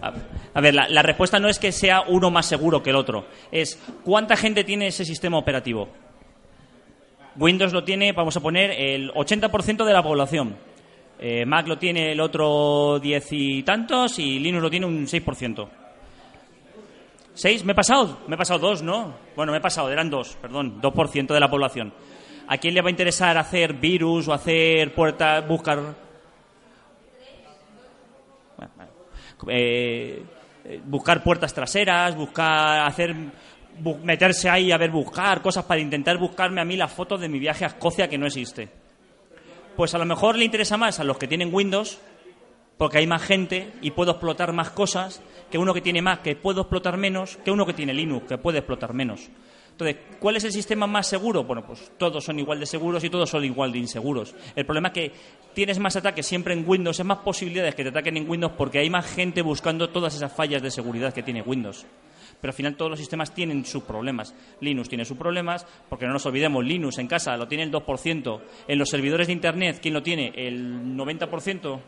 A, ver, la, la respuesta no es que sea uno más seguro que el otro. Es cuánta gente tiene ese sistema operativo. Windows lo tiene, vamos a poner, el 80% de la población. Eh, Mac lo tiene el otro diez y tantos y Linux lo tiene un 6%. ¿Seis? ¿Me he pasado? Me he pasado dos, ¿no? Bueno, me he pasado, eran dos, perdón, 2% de la población. ¿A quién le va a interesar hacer virus o hacer puertas, buscar bueno, bueno. Eh, eh, buscar puertas traseras, buscar hacer meterse ahí a ver buscar cosas para intentar buscarme a mí las fotos de mi viaje a Escocia que no existe. Pues a lo mejor le interesa más a los que tienen Windows porque hay más gente y puedo explotar más cosas que uno que tiene más que puedo explotar menos que uno que tiene Linux que puede explotar menos. Entonces, ¿cuál es el sistema más seguro? Bueno, pues todos son igual de seguros y todos son igual de inseguros. El problema es que tienes más ataques siempre en Windows, es más posibilidades que te ataquen en Windows porque hay más gente buscando todas esas fallas de seguridad que tiene Windows. Pero al final todos los sistemas tienen sus problemas. Linux tiene sus problemas, porque no nos olvidemos, Linux en casa lo tiene el 2%. En los servidores de Internet, ¿quién lo tiene? El 90%.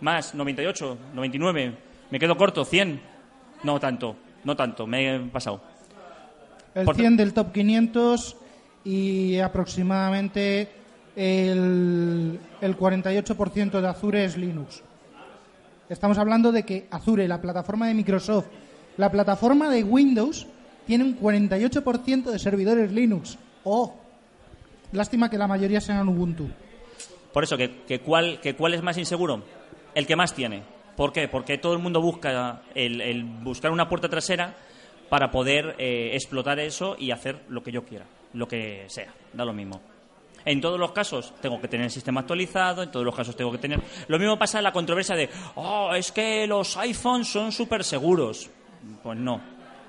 Más, 98, 99. Me quedo corto, 100. No tanto, no tanto, me he pasado. El Por- 100 del top 500 y aproximadamente el, el 48% de Azure es Linux. Estamos hablando de que Azure, la plataforma de Microsoft, la plataforma de Windows, tiene un 48% de servidores Linux. ¡Oh! Lástima que la mayoría sean Ubuntu. Por eso, que, que cuál, que ¿cuál es más inseguro? El que más tiene. ¿Por qué? Porque todo el mundo busca el, el buscar una puerta trasera para poder eh, explotar eso y hacer lo que yo quiera, lo que sea, da lo mismo. En todos los casos tengo que tener el sistema actualizado, en todos los casos tengo que tener... Lo mismo pasa en la controversia de, oh, es que los iPhones son súper seguros. Pues no,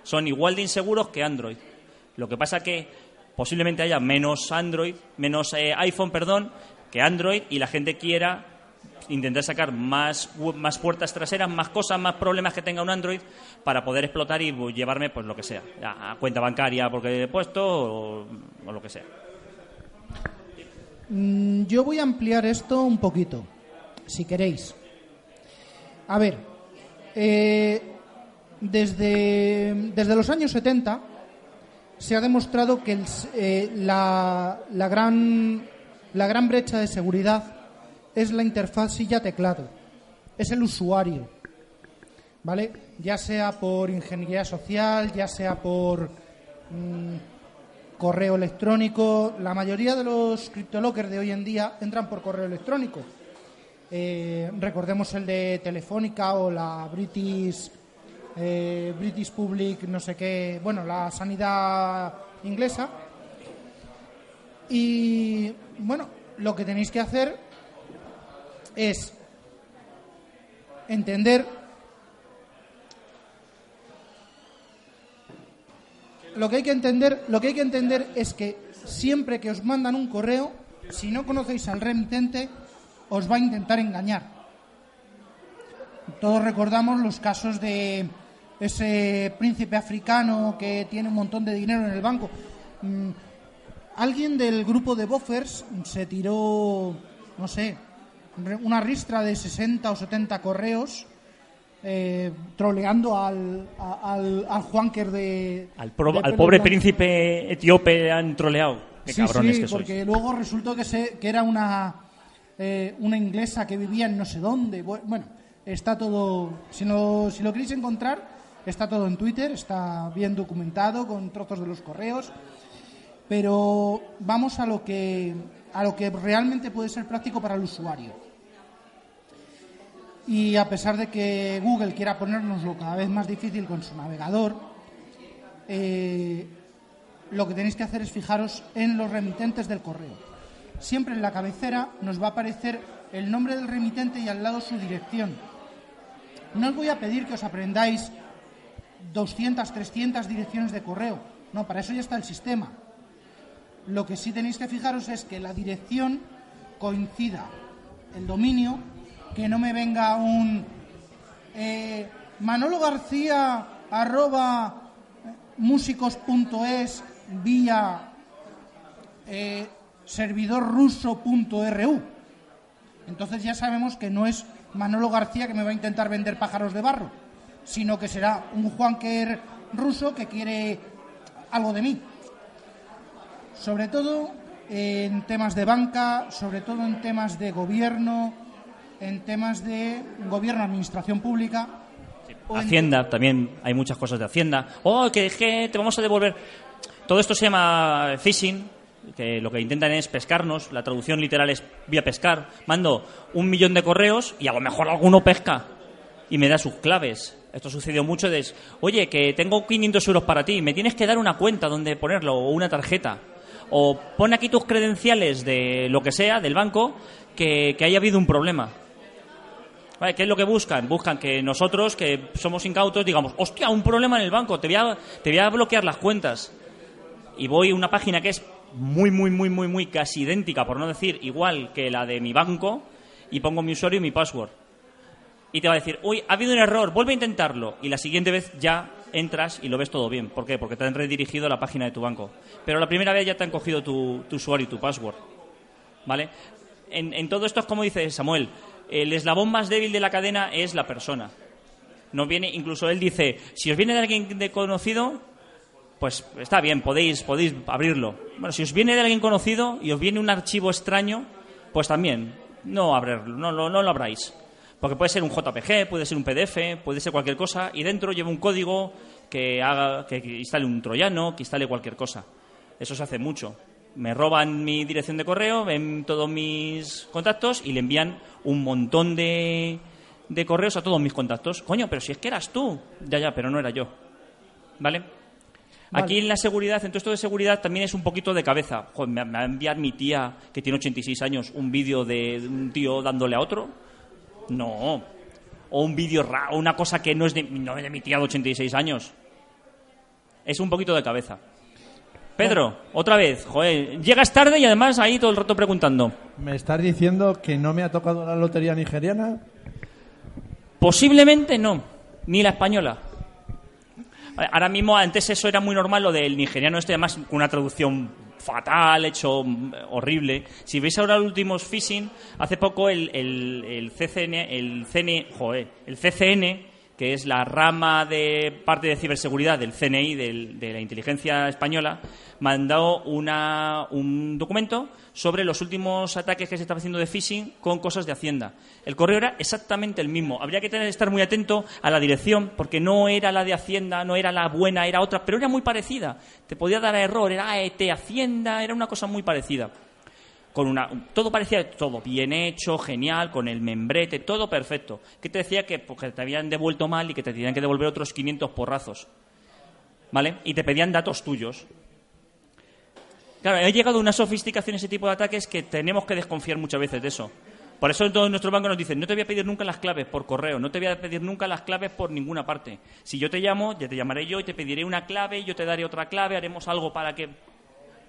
son igual de inseguros que Android. Lo que pasa que posiblemente haya menos Android, menos eh, iPhone, perdón, que Android y la gente quiera intentar sacar más, más puertas traseras, más cosas, más problemas que tenga un Android para poder explotar y llevarme pues lo que sea, a cuenta bancaria porque he puesto o, lo que sea. Mm, Yo voy a ampliar esto un poquito, si queréis. A ver, eh, desde, desde los años 70 se ha demostrado que eh, la, la gran, la gran brecha de seguridad es la interfaz silla-teclado, es el usuario. ¿Vale? Ya sea por ingeniería social, ya sea por mm, correo electrónico. La mayoría de los CryptoLockers de hoy en día entran por correo electrónico. Eh, recordemos el de Telefónica o la British, eh, British Public, no sé qué, bueno, la sanidad inglesa. Y bueno, lo que tenéis que hacer es entender lo que hay que entender, lo que hay que entender es que siempre que os mandan un correo, si no conocéis al remitente, os va a intentar engañar. Todos recordamos los casos de ese príncipe africano que tiene un montón de dinero en el banco. Mm, Alguien del grupo de buffers se tiró, no sé, una ristra de 60 o 70 correos eh, troleando al, al, al Juanker de. Al, pro- de al pobre príncipe etíope han troleado. Qué Sí, cabrones sí, que sois. porque luego resultó que, se, que era una, eh, una inglesa que vivía en no sé dónde. Bu- Bueno, está todo. Si, no, si lo queréis encontrar, está todo en Twitter, está bien documentado con trozos de los correos. Pero vamos a lo que, a lo que realmente puede ser práctico para el usuario. Y a pesar de que Google quiera ponérnoslo cada vez más difícil con su navegador, eh, lo que tenéis que hacer es fijaros en los remitentes del correo. Siempre en la cabecera nos va a aparecer el nombre del remitente y al lado su dirección. No os voy a pedir que os aprendáis 200, 300 direcciones de correo. No, para eso ya está el sistema. Lo que sí tenéis que fijaros es que la dirección coincida el dominio, que no me venga un eh, Manolo García arroba músicos.es vía eh, servidorruso.ru. Entonces ya sabemos que no es Manolo García que me va a intentar vender pájaros de barro, sino que será un Juanker ruso que quiere algo de mí. Sobre todo en temas de banca, sobre todo en temas de gobierno, en temas de gobierno, administración pública. en- Hacienda, también hay muchas cosas de Hacienda. Oh, que, te vamos a devolver. Todo esto se llama phishing, que lo que intentan es pescarnos. La traducción literal es vía pescar. Mando un millón de correos y a lo mejor alguno pesca y me da sus claves. Esto sucedió mucho de, oye, que tengo 500 euros para ti, me tienes que dar una cuenta donde ponerlo o una tarjeta. O pon aquí tus credenciales de lo que sea, del banco, que, que haya habido un problema. ¿Qué es lo que buscan? Buscan que nosotros, que somos incautos, digamos, hostia, un problema en el banco, te voy a, te voy a bloquear las cuentas. Y voy a una página que es muy, muy, muy, muy, muy casi idéntica, por no decir igual que la de mi banco, y pongo mi usuario y mi password. Y te va a decir, uy, ha habido un error, vuelve a intentarlo. Y la siguiente vez ya entras y lo ves todo bien. ¿Por qué? Porque te han redirigido a la página de tu banco. Pero la primera vez ya te han cogido tu, tu usuario y tu password. ¿Vale? En, en todo esto es como dice Samuel, el eslabón más débil de la cadena es la persona. No viene, incluso él dice, si os viene de alguien de conocido, pues está bien, podéis, podéis abrirlo. Bueno, si os viene de alguien conocido y os viene un archivo extraño, pues también, no abrirlo, no, no lo abráis. Porque puede ser un JPG, puede ser un PDF, puede ser cualquier cosa, y dentro lleva un código que haga, que instale un troyano, que instale cualquier cosa. Eso se hace mucho. Me roban mi dirección de correo, ven todos mis contactos y le envían un montón de, de correos a todos mis contactos. Coño, pero si es que eras tú. Ya, ya, pero no era yo. ¿Vale? Aquí en la seguridad, en todo esto de seguridad, también es un poquito de cabeza. Joder, me, me va a enviar mi tía, que tiene 86 años, un vídeo de un tío dándole a otro. No. O un vídeo raro, una cosa que no es de, no es de mi tía de 86 años. Es un poquito de cabeza. Pedro, otra vez, joder, llegas tarde y además ahí todo el rato preguntando. ¿Me estás diciendo que no me ha tocado la lotería nigeriana? Posiblemente no, ni la española. Ahora mismo, antes eso era muy normal, lo del nigeriano este, además con una traducción fatal, hecho horrible. Si veis ahora los últimos phishing, hace poco el, el, el CCN, el CN, joder, el CCN, que es la rama de parte de ciberseguridad del CNI, del- de la inteligencia española, mandó una, un documento sobre los últimos ataques que se estaba haciendo de phishing con cosas de Hacienda. El correo era exactamente el mismo. Habría que tener, estar muy atento a la dirección, porque no era la de Hacienda, no era la buena, era otra, pero era muy parecida. Te podía dar error, era AET Hacienda, era una cosa muy parecida. Con una, todo parecía todo bien hecho, genial, con el membrete, todo perfecto. ¿Qué te decía? Que, pues, que te habían devuelto mal y que te tenían que devolver otros 500 porrazos. ¿Vale? Y te pedían datos tuyos. Claro, ha llegado una sofisticación ese tipo de ataques que tenemos que desconfiar muchas veces de eso. Por eso todos nuestros bancos nos dicen, no te voy a pedir nunca las claves por correo, no te voy a pedir nunca las claves por ninguna parte. Si yo te llamo, ya te llamaré yo y te pediré una clave, yo te daré otra clave, haremos algo para que...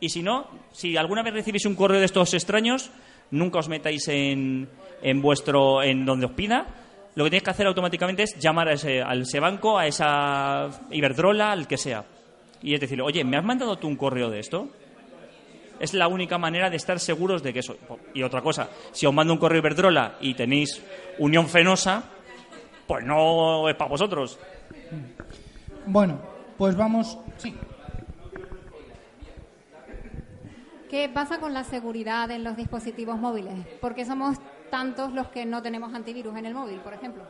Y si no, si alguna vez recibís un correo de estos extraños, nunca os metáis en, en vuestro, en donde os pida. Lo que tenéis que hacer automáticamente es llamar a ese, a ese banco, a esa Iberdrola, al que sea. Y es decirle, oye, ¿me has mandado tú un correo de esto? Es la única manera de estar seguros de que eso. Y otra cosa, si os mando un correo Iberdrola y tenéis Unión Fenosa, pues no es para vosotros. Bueno, pues vamos. Sí. ¿Qué pasa con la seguridad en los dispositivos móviles? ¿Por qué somos tantos los que no tenemos antivirus en el móvil, por ejemplo?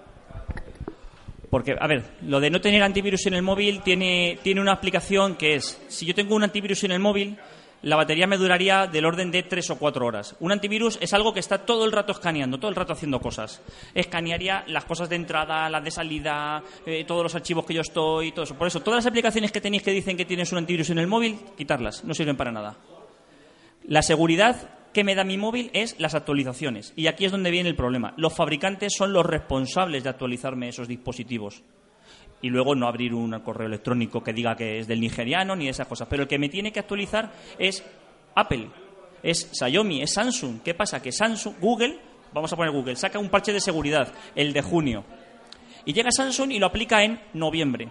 Porque, a ver, lo de no tener antivirus en el móvil tiene, tiene una aplicación que es, si yo tengo un antivirus en el móvil, la batería me duraría del orden de tres o cuatro horas. Un antivirus es algo que está todo el rato escaneando, todo el rato haciendo cosas. Escanearía las cosas de entrada, las de salida, eh, todos los archivos que yo estoy, todo eso. Por eso, todas las aplicaciones que tenéis que dicen que tienes un antivirus en el móvil, quitarlas, no sirven para nada. La seguridad que me da mi móvil es las actualizaciones. Y aquí es donde viene el problema. Los fabricantes son los responsables de actualizarme esos dispositivos. Y luego no abrir un correo electrónico que diga que es del nigeriano ni esas cosas. Pero el que me tiene que actualizar es Apple, es Xiaomi, es Samsung. ¿Qué pasa? Que Samsung, Google, vamos a poner Google, saca un parche de seguridad, el de junio. Y llega Samsung y lo aplica en noviembre.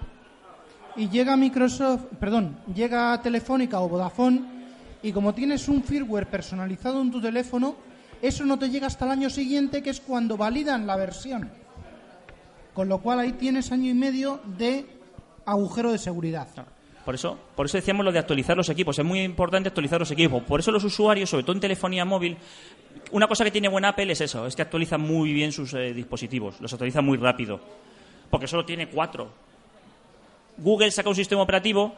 Y llega Microsoft, perdón, llega Telefónica o Vodafone y como tienes un firmware personalizado en tu teléfono, eso no te llega hasta el año siguiente, que es cuando validan la versión. Con lo cual ahí tienes año y medio de agujero de seguridad. Por eso, por eso decíamos lo de actualizar los equipos. Es muy importante actualizar los equipos. Por eso los usuarios, sobre todo en telefonía móvil, una cosa que tiene buena Apple es eso, es que actualiza muy bien sus eh, dispositivos, los actualiza muy rápido. Porque solo tiene cuatro. Google saca un sistema operativo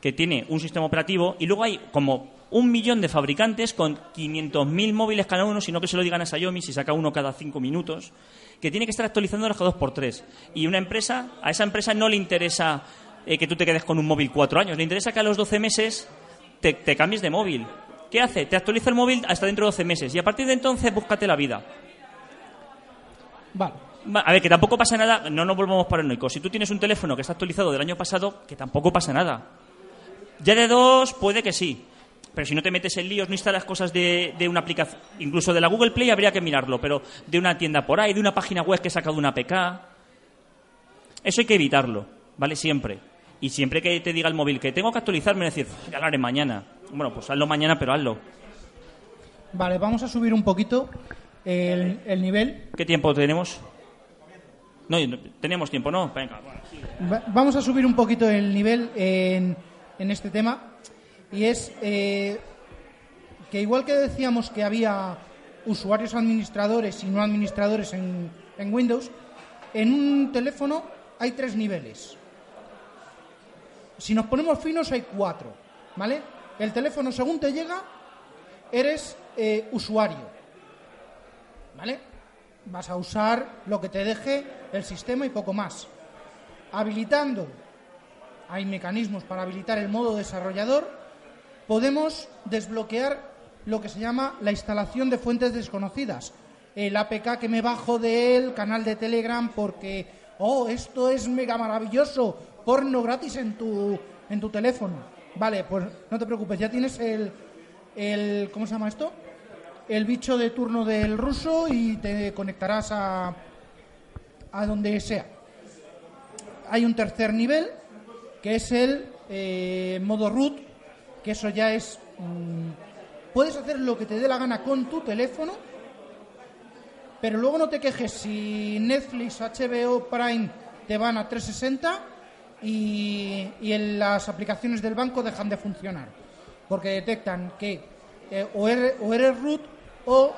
que tiene un sistema operativo y luego hay como un millón de fabricantes con 500.000 móviles cada uno, sino que se lo digan a Xiaomi si saca uno cada cinco minutos, que tiene que estar actualizando los cada dos por tres. Y una empresa, a esa empresa no le interesa eh, que tú te quedes con un móvil cuatro años, le interesa que a los 12 meses te, te cambies de móvil. ¿Qué hace? Te actualiza el móvil hasta dentro de 12 meses y a partir de entonces búscate la vida. Vale. Va, A ver, que tampoco pasa nada, no nos volvamos paranoicos. Si tú tienes un teléfono que está actualizado del año pasado, que tampoco pasa nada. Ya de dos, puede que sí. Pero si no te metes en líos, no instalas cosas de, de una aplicación, incluso de la Google Play habría que mirarlo, pero de una tienda por ahí, de una página web que he sacado una APK. Eso hay que evitarlo, ¿vale? Siempre. Y siempre que te diga el móvil que tengo que actualizarme, decir, ya lo haré mañana. Bueno, pues hazlo mañana, pero hazlo. Vale, vamos a subir un poquito el, el nivel. ¿Qué tiempo tenemos? No, tenemos tiempo, ¿no? Venga, bueno. Va- Vamos a subir un poquito el nivel en, en este tema. Y es eh, que igual que decíamos que había usuarios administradores y no administradores en, en Windows, en un teléfono hay tres niveles. Si nos ponemos finos hay cuatro, ¿vale? El teléfono según te llega, eres eh, usuario, ¿vale? Vas a usar lo que te deje el sistema y poco más. Habilitando, hay mecanismos para habilitar el modo desarrollador, podemos desbloquear lo que se llama la instalación de fuentes desconocidas. El APK que me bajo del canal de Telegram porque, oh, esto es mega maravilloso, porno gratis en tu, en tu teléfono. Vale, pues no te preocupes, ya tienes el, el ¿cómo se llama esto? El bicho de turno del ruso y te conectarás a, a donde sea. Hay un tercer nivel que es el eh, modo root, que eso ya es... mm, puedes hacer lo que te dé la gana con tu teléfono, pero luego no te quejes si Netflix, HBO, Prime te van a 360 y, y en las aplicaciones del banco dejan de funcionar, porque detectan que eh, o, eres, o eres root o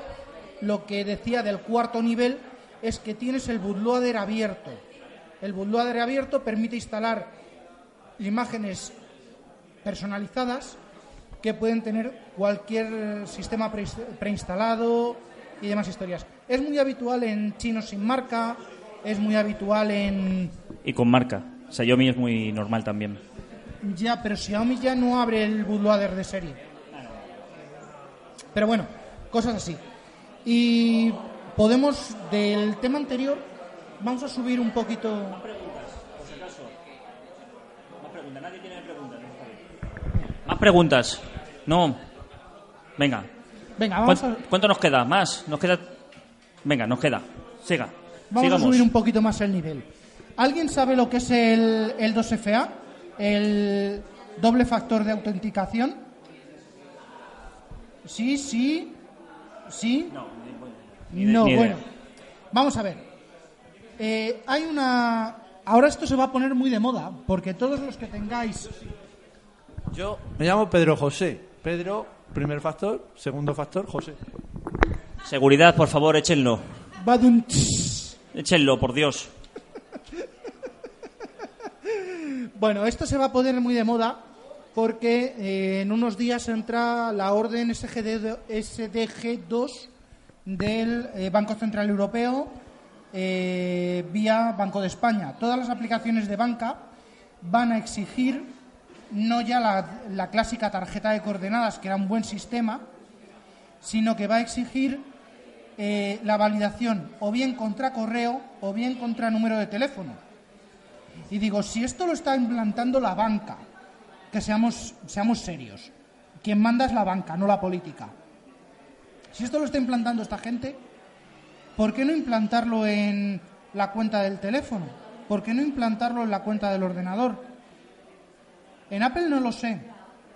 lo que decía del cuarto nivel es que tienes el bootloader abierto. El bootloader abierto permite instalar imágenes personalizadas que pueden tener cualquier sistema pre- preinstalado y demás historias. Es muy habitual en chinos sin marca, es muy habitual en... Y con marca. Xiaomi es muy normal también. Ya, pero Xiaomi ya no abre el bootloader de serie. Pero bueno, cosas así. Y podemos, del tema anterior, vamos a subir un poquito... preguntas. No. Venga. Venga, vamos ¿Cuánto, a, cuánto nos queda? ¿Más? Nos queda. Venga, nos queda. Siga. vamos a subir un poquito más el nivel. ¿Alguien sabe lo que es el, el 2FA? El doble factor de autenticación. Sí, sí, sí. ni- No, ni idea. bueno. Vamos a ver. Eh, hay una... Ahora esto se va a poner muy de moda, porque todos los que tengáis... Yo me llamo Pedro José. Pedro, primer factor. Segundo factor, José. Seguridad, por favor, échenlo. Badum, Échenlo, por Dios. Bueno, esto se va a poner muy de moda porque eh, en unos días entra la orden SGD, SDG2 del eh, Banco Central Europeo eh, vía Banco de España. Todas las aplicaciones de banca van a exigir no ya la, clásica tarjeta de coordenadas, que era un buen sistema, sino que va a exigir eh, la validación o bien contra correo o bien contra número de teléfono. Y digo, si esto lo está implantando la banca, que seamos, seamos serios, quien manda es la banca, no la política. Si esto lo está implantando esta gente, ¿por qué no implantarlo en la cuenta del teléfono? ¿Por qué no implantarlo en la cuenta del ordenador? En Apple no lo sé.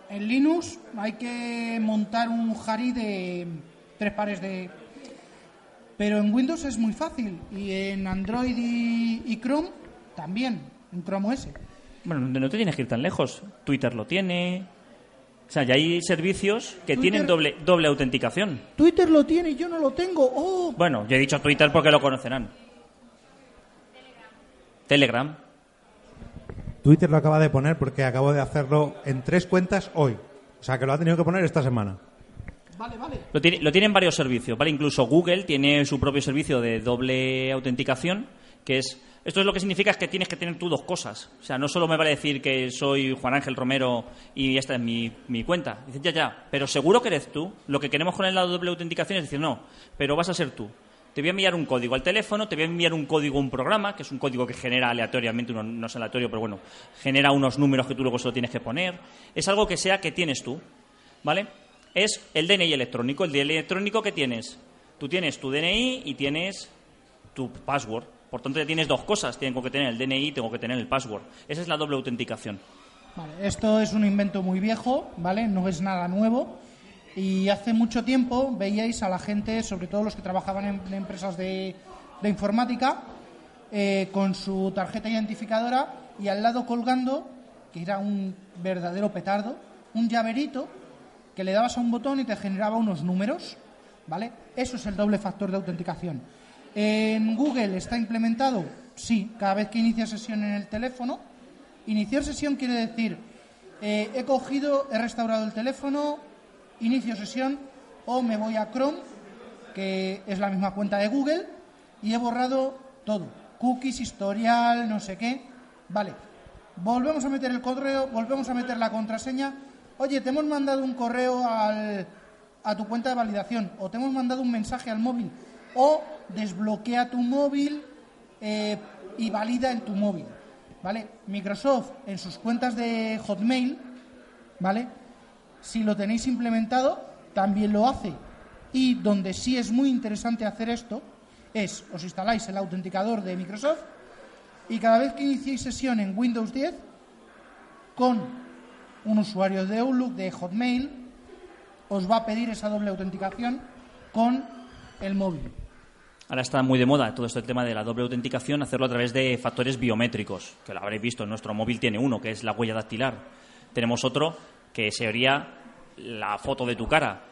En Linux hay que montar un Jari de tres pares de... Pero en Windows es muy fácil. Y en Android y, y Chrome también. En Chrome OS. Bueno, no te tienes que ir tan lejos. Twitter lo tiene. O sea, ya hay servicios que Twitter- tienen doble, doble autenticación. Twitter lo tiene y yo no lo tengo. ¡Oh! Bueno, yo he dicho Twitter porque lo conocerán. Telegram. Twitter lo acaba de poner porque acabo de hacerlo en tres cuentas hoy. O sea, que lo ha tenido que poner esta semana. Vale, vale. Lo, tiene, lo tienen varios servicios, ¿vale? Incluso Google tiene su propio servicio de doble autenticación, que es... Esto es lo que significa es que tienes que tener tú dos cosas. O sea, no solo me vale decir que soy Juan Ángel Romero y esta es mi, mi cuenta. Dices, ya, ya, pero seguro que eres tú. Lo que queremos con la doble autenticación es decir, no, pero vas a ser tú. Te voy a enviar un código al teléfono, te voy a enviar un código a un programa, que es un código que genera aleatoriamente, uno, no es aleatorio, pero bueno, genera unos números que tú luego solo tienes que poner. Es algo que sea que tienes tú, ¿vale? Es el DNI electrónico. El DNI electrónico que tienes. Tú tienes tu DNI y tienes tu password. Por tanto, ya tienes dos cosas. Tengo que tener el DNI y tengo que tener el password. Esa es la doble autenticación. Vale, esto es un invento muy viejo, ¿vale? No es nada nuevo. Y hace mucho tiempo veíais a la gente, sobre todo los que trabajaban en, empresas de, de informática, eh, con su tarjeta identificadora y al lado colgando, que era un verdadero petardo, un llaverito que le dabas a un botón y te generaba unos números, ¿vale? Eso es el doble factor de autenticación. ¿En Google está implementado? Sí, cada vez que inicia sesión en el teléfono. Iniciar sesión quiere decir, eh, he cogido, he restaurado el teléfono, inicio sesión o me voy a Chrome, que es la misma cuenta de Google, y he borrado todo. Cookies, historial, no sé qué. Vale. Volvemos a meter el correo, volvemos a meter la contraseña. Oye, te hemos mandado un correo al- a tu cuenta de validación o te hemos mandado un mensaje al móvil o desbloquea tu móvil eh, y valida en tu móvil. ¿Vale? Microsoft en sus cuentas de Hotmail, ¿vale? Si lo tenéis implementado, también lo hace. Y donde sí es muy interesante hacer esto es, os instaláis el autenticador de Microsoft y cada vez que iniciéis sesión en Windows 10 con un usuario de Outlook, de Hotmail, os va a pedir esa doble autenticación con el móvil. Ahora está muy de moda todo este tema de la doble autenticación, hacerlo a través de factores biométricos, que lo habréis visto, nuestro móvil tiene uno, que es la huella dactilar. Tenemos otro, que sería la foto de tu cara,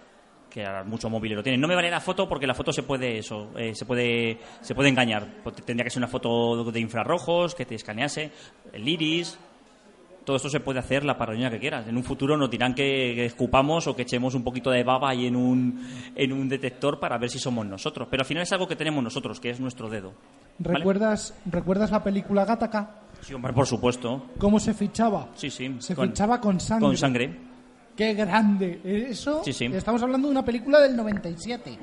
que muchos móviles lo tienen. No me vale la foto porque la foto se puede eso, eh, se puede se puede engañar. Porque Tendría que ser una foto de infrarrojos, que te escanease, el iris, todo esto se puede hacer la paranoia que quieras. En un futuro nos dirán que, que escupamos o que echemos un poquito de baba ahí en un, en un detector para ver si somos nosotros. Pero al final es algo que tenemos nosotros, que es nuestro dedo. ¿Vale? ¿Recuerdas, ¿Recuerdas la película Gattaca? Sí, hombre, por supuesto. ¿Cómo se fichaba? Sí, sí. Se fichaba con sangre. Con sangre. ¡Qué grande! Eso, Sí, sí. estamos hablando de una película del 97.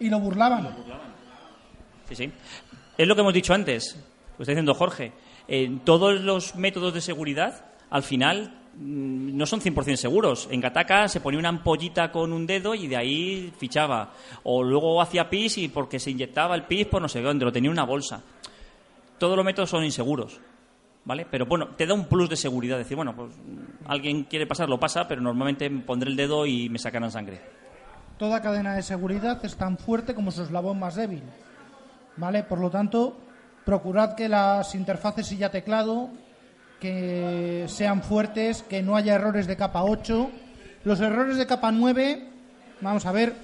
Y lo burlaban. Sí, sí. Es lo que hemos dicho antes, lo está diciendo Jorge. En todos los métodos de seguridad, al final, mm, no son 100% seguros. En Gataka se ponía una ampollita con un dedo y de ahí fichaba. O luego hacía pis y porque se inyectaba el pis por no sé dónde, lo tenía en una bolsa. Todos los métodos son inseguros. ¿Vale? Pero bueno, te da un plus de seguridad. Decir, bueno, pues alguien quiere pasar, lo pasa, pero normalmente pondré el dedo y me sacarán sangre. Toda cadena de seguridad es tan fuerte como su eslabón más débil. ¿Vale? Por lo tanto, procurad que las interfaces silla teclado que sean fuertes, que no haya errores de capa 8. Los errores de capa 9, vamos a ver,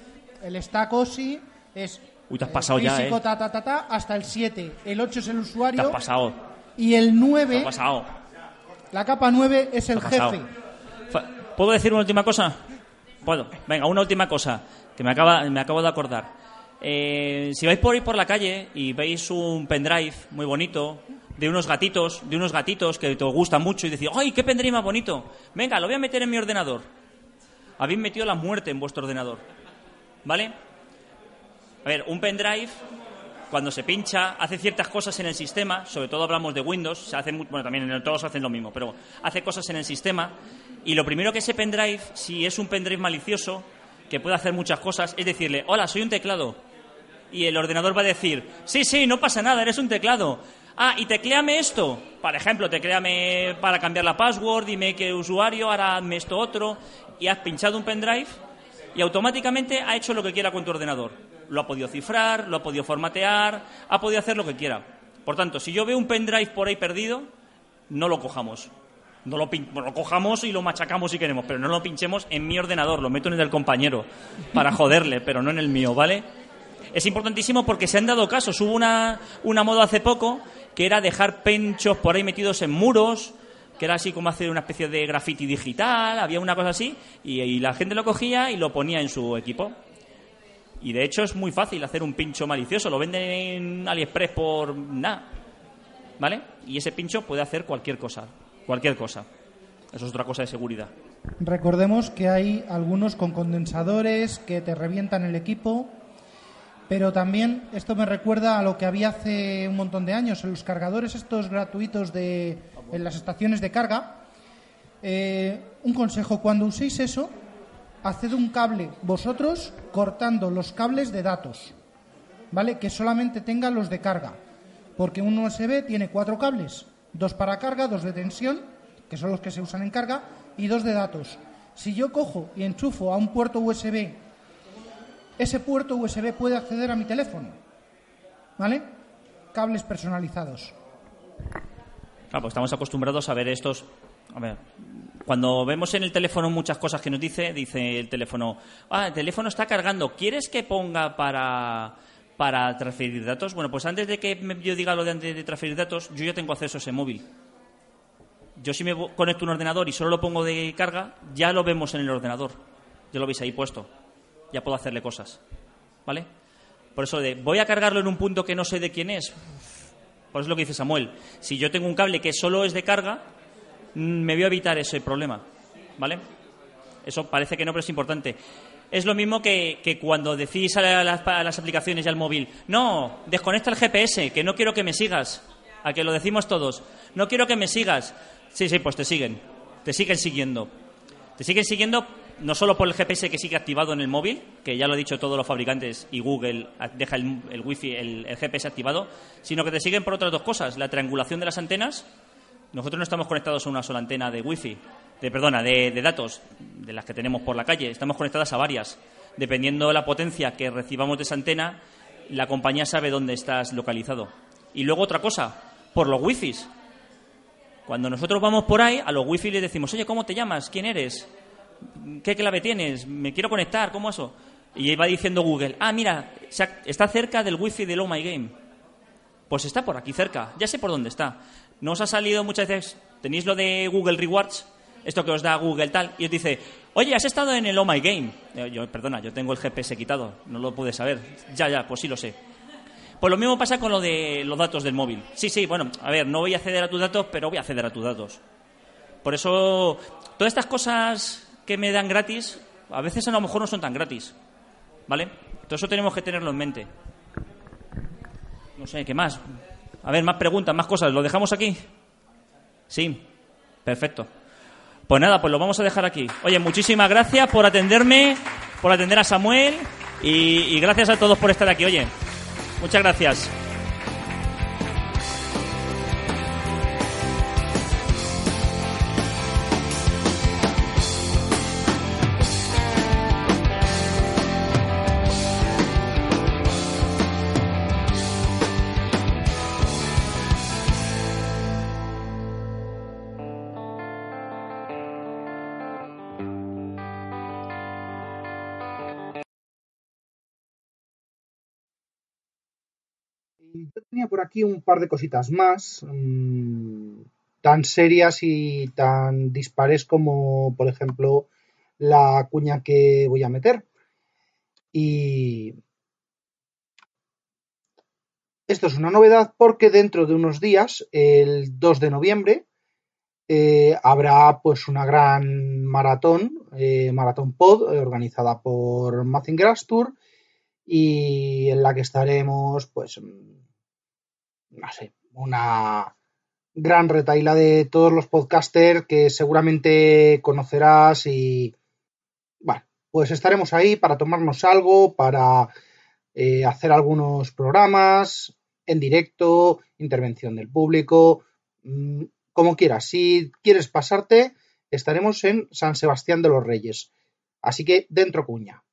el stack OSI es Uy, te has pasado ya, físico ¿eh? ta, ta, ta, ta, hasta el 7. El 8 es el Te has usuario pasado. Y el Te 9, has pasado. la capa 9 es el jefe. ¿Puedo decir una última cosa? Puedo. Venga, una última cosa que me, acaba, me acabo de acordar. Eh, si vais por ahí por la calle y veis un pendrive muy bonito de unos gatitos, de unos gatitos que te gustan mucho y decís, ¡ay, qué pendrive más bonito! Venga, lo voy a meter en mi ordenador. Habéis metido la muerte en vuestro ordenador. ¿Vale? A ver, un pendrive cuando se pincha, hace ciertas cosas en el sistema, sobre todo hablamos de Windows, se hace bueno, también en todos hacen lo mismo, pero hace cosas en el sistema y lo primero que ese pendrive, si es un pendrive malicioso, que puede hacer muchas cosas, es decirle, hola, soy un teclado. Y el ordenador va a decir, sí, sí, no pasa nada, eres un teclado. Ah, y tecleame esto. Por ejemplo, tecleame para cambiar la password, dime qué usuario, ahora hazme esto otro. Y has pinchado un pendrive y automáticamente ha hecho lo que quiera con tu ordenador. Lo ha podido cifrar, lo ha podido formatear, ha podido hacer lo que quiera. Por tanto, si yo veo un pendrive por ahí perdido, no lo cojamos. No lo, pin- lo cojamos y lo machacamos si queremos, pero no lo pinchemos en mi ordenador, lo meto en el del compañero para joderle, pero no en el mío, ¿vale? Es importantísimo porque se han dado casos. Hubo una, una moda hace poco que era dejar penchos por ahí metidos en muros, que era así como hacer una especie de graffiti digital, había una cosa así, y la gente lo cogía y lo ponía en su equipo. Y de hecho es muy fácil hacer un pincho malicioso, lo venden en AliExpress por nada, ¿vale? Y ese pincho puede hacer cualquier cosa, cualquier cosa. Eso es otra cosa de seguridad. Recordemos que hay algunos con condensadores que te revientan el equipo, pero también esto me recuerda a lo que había hace un montón de años en los cargadores estos gratuitos de en las estaciones de carga. Eh, un consejo, cuando uséis eso, haced un cable vosotros cortando los cables de datos, ¿vale? Que solamente tenga los de carga, porque un USB tiene cuatro cables, dos para carga, dos de tensión, que son los que se usan en carga, y dos de datos. Si yo cojo y enchufo a un puerto USB, ese puerto USB puede acceder a mi teléfono, ¿vale? Cables personalizados. Claro, pues estamos acostumbrados a ver estos. A ver, cuando vemos en el teléfono muchas cosas que nos dice, dice el teléfono, ah, el teléfono está cargando, ¿quieres que ponga para, para transferir datos? Bueno, pues antes de que yo diga lo de transferir datos, yo ya tengo acceso a ese móvil. Yo si me conecto un ordenador y solo lo pongo de carga, ya lo vemos en el ordenador. Ya lo veis ahí puesto. Ya puedo hacerle cosas. ¿Vale? Por eso de, voy a cargarlo en un punto que no sé de quién es. Por eso es lo que dice Samuel. Si yo tengo un cable que solo es de carga, me voy a evitar ese problema. ¿Vale? Eso parece que no, pero es importante. Es lo mismo que, que cuando decís a, la- las, las aplicaciones y al móvil, no, desconecta el GPS, que no quiero que me sigas. A que lo decimos todos, no quiero que me sigas. Sí, sí, pues te siguen. Te siguen siguiendo. Te siguen siguiendo no solo por el GPS que sigue activado en el móvil, que ya lo he dicho todos los fabricantes y Google deja el, el wifi, el GPS activado, sino que te siguen por otras dos cosas. La triangulación de las antenas. Nosotros no estamos conectados a una sola antena de wifi, de, perdona, de, datos, de las que tenemos por la calle. Estamos conectadas a varias. Dependiendo de la potencia que recibamos de esa antena, la compañía sabe dónde estás localizado. Y luego otra cosa, por los wifis. Cuando nosotros vamos por ahí, a los wifi les decimos, oye, ¿cómo te llamas? ¿Quién eres? ¿Qué clave tienes? Me quiero conectar, ¿cómo eso? Y ahí va diciendo Google, ah, mira, está cerca del wifi del Oh My Game. Pues está por aquí cerca, ya sé por dónde está. ¿No os ha salido muchas veces, tenéis lo de Google Rewards? Esto que os da Google tal, y os dice, oye, has estado en el Oh My Game. Yo, yo, perdona, yo tengo el GPS quitado, no lo pude saber. Ya, ya, pues sí lo sé. Pues lo mismo pasa con lo de los datos del móvil. Sí, sí, bueno, a ver, no voy a acceder a tus datos, pero voy a acceder a tus datos. Por eso, todas estas cosas que me dan gratis, a veces a lo mejor no son tan gratis. ¿Vale? Todo eso tenemos que tenerlo en mente. No sé, ¿qué más? A ver, más preguntas, más cosas. ¿Lo dejamos aquí? Sí, perfecto. Pues nada, pues lo vamos a dejar aquí. Oye, muchísimas gracias por atenderme, por atender a Samuel y, y gracias a todos por estar aquí. Oye, muchas gracias. Por aquí un par de cositas más, mmm, tan serias y tan dispares como, por ejemplo, la cuña que voy a meter. Y esto es una novedad porque dentro de unos días, el 2 de noviembre, eh, habrá pues una gran maratón, eh, Maratón Pod, eh, organizada por Mazinger Tour y en la que estaremos, pues, no sé, una gran retaila de todos los podcasters que seguramente conocerás y, bueno, pues estaremos ahí para tomarnos algo, para eh, hacer algunos programas en directo, intervención del público, mmm, como quieras. Si quieres pasarte, estaremos en San Sebastián de los Reyes. Así que dentro cuña.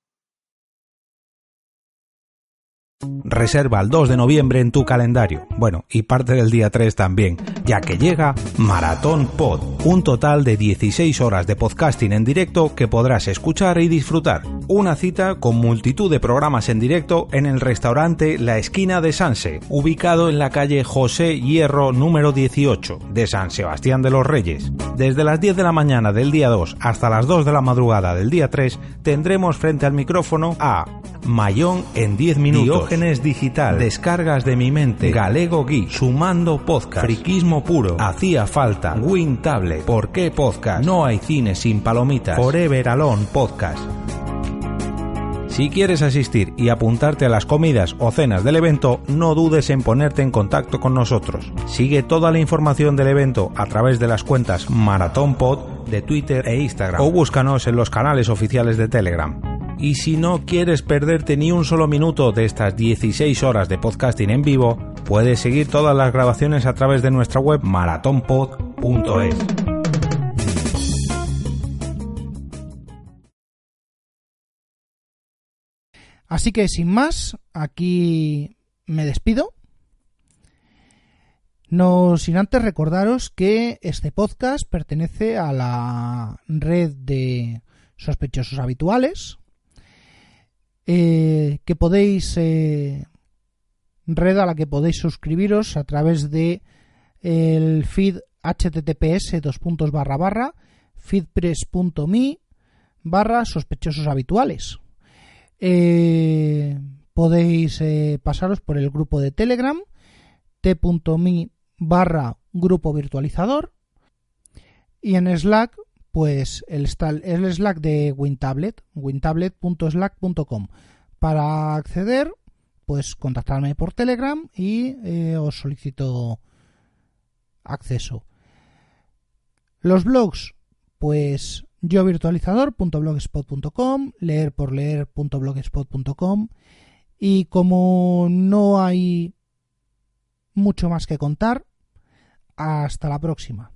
Reserva el 2 de noviembre en tu calendario. Bueno, y parte del día 3 también, ya que llega Maratón Pod, un total de 16 horas de podcasting en directo que podrás escuchar y disfrutar. Una cita con multitud de programas en directo en el restaurante La Esquina de Sanse, ubicado en la calle José Hierro número 18 de San Sebastián de los Reyes. Desde las 10 de la mañana del día 2 hasta las 2 de la madrugada del día 3 tendremos frente al micrófono a Mayón en 10 minutos, Diógenes Digital, Descargas de mi mente, Galego Geek, Sumando Podcast, Friquismo Puro, Hacía Falta, Win Tablet, ¿Por qué Podcast? No hay cine sin palomitas, Forever Alone Podcast. Si quieres asistir y apuntarte a las comidas o cenas del evento, no dudes en ponerte en contacto con nosotros. Sigue toda la información del evento a través de las cuentas Maratón Pod de Twitter e Instagram. O búscanos en los canales oficiales de Telegram. Y si no quieres perderte ni un solo minuto de estas 16 horas de podcasting en vivo, puedes seguir todas las grabaciones a través de nuestra web maratonpod.es. Así que sin más, aquí me despido. No sin antes recordaros que este podcast pertenece a la red de sospechosos habituales, eh, que podéis eh, red a la que podéis suscribiros a través de el feed https dos puntos barra barra feedpress.me barra sospechosos habituales. Eh, podéis pasaros por el grupo de telegram t.me barra grupo virtualizador y en slack pues el, Slack de WinTablet, wintablet.slack.com. Para acceder, pues contactarme por Telegram y eh, os solicito acceso. Los blogs, pues yo virtualizador.blogspot.com, leer por leer.blogspot.com y como no hay mucho más que contar, hasta la próxima.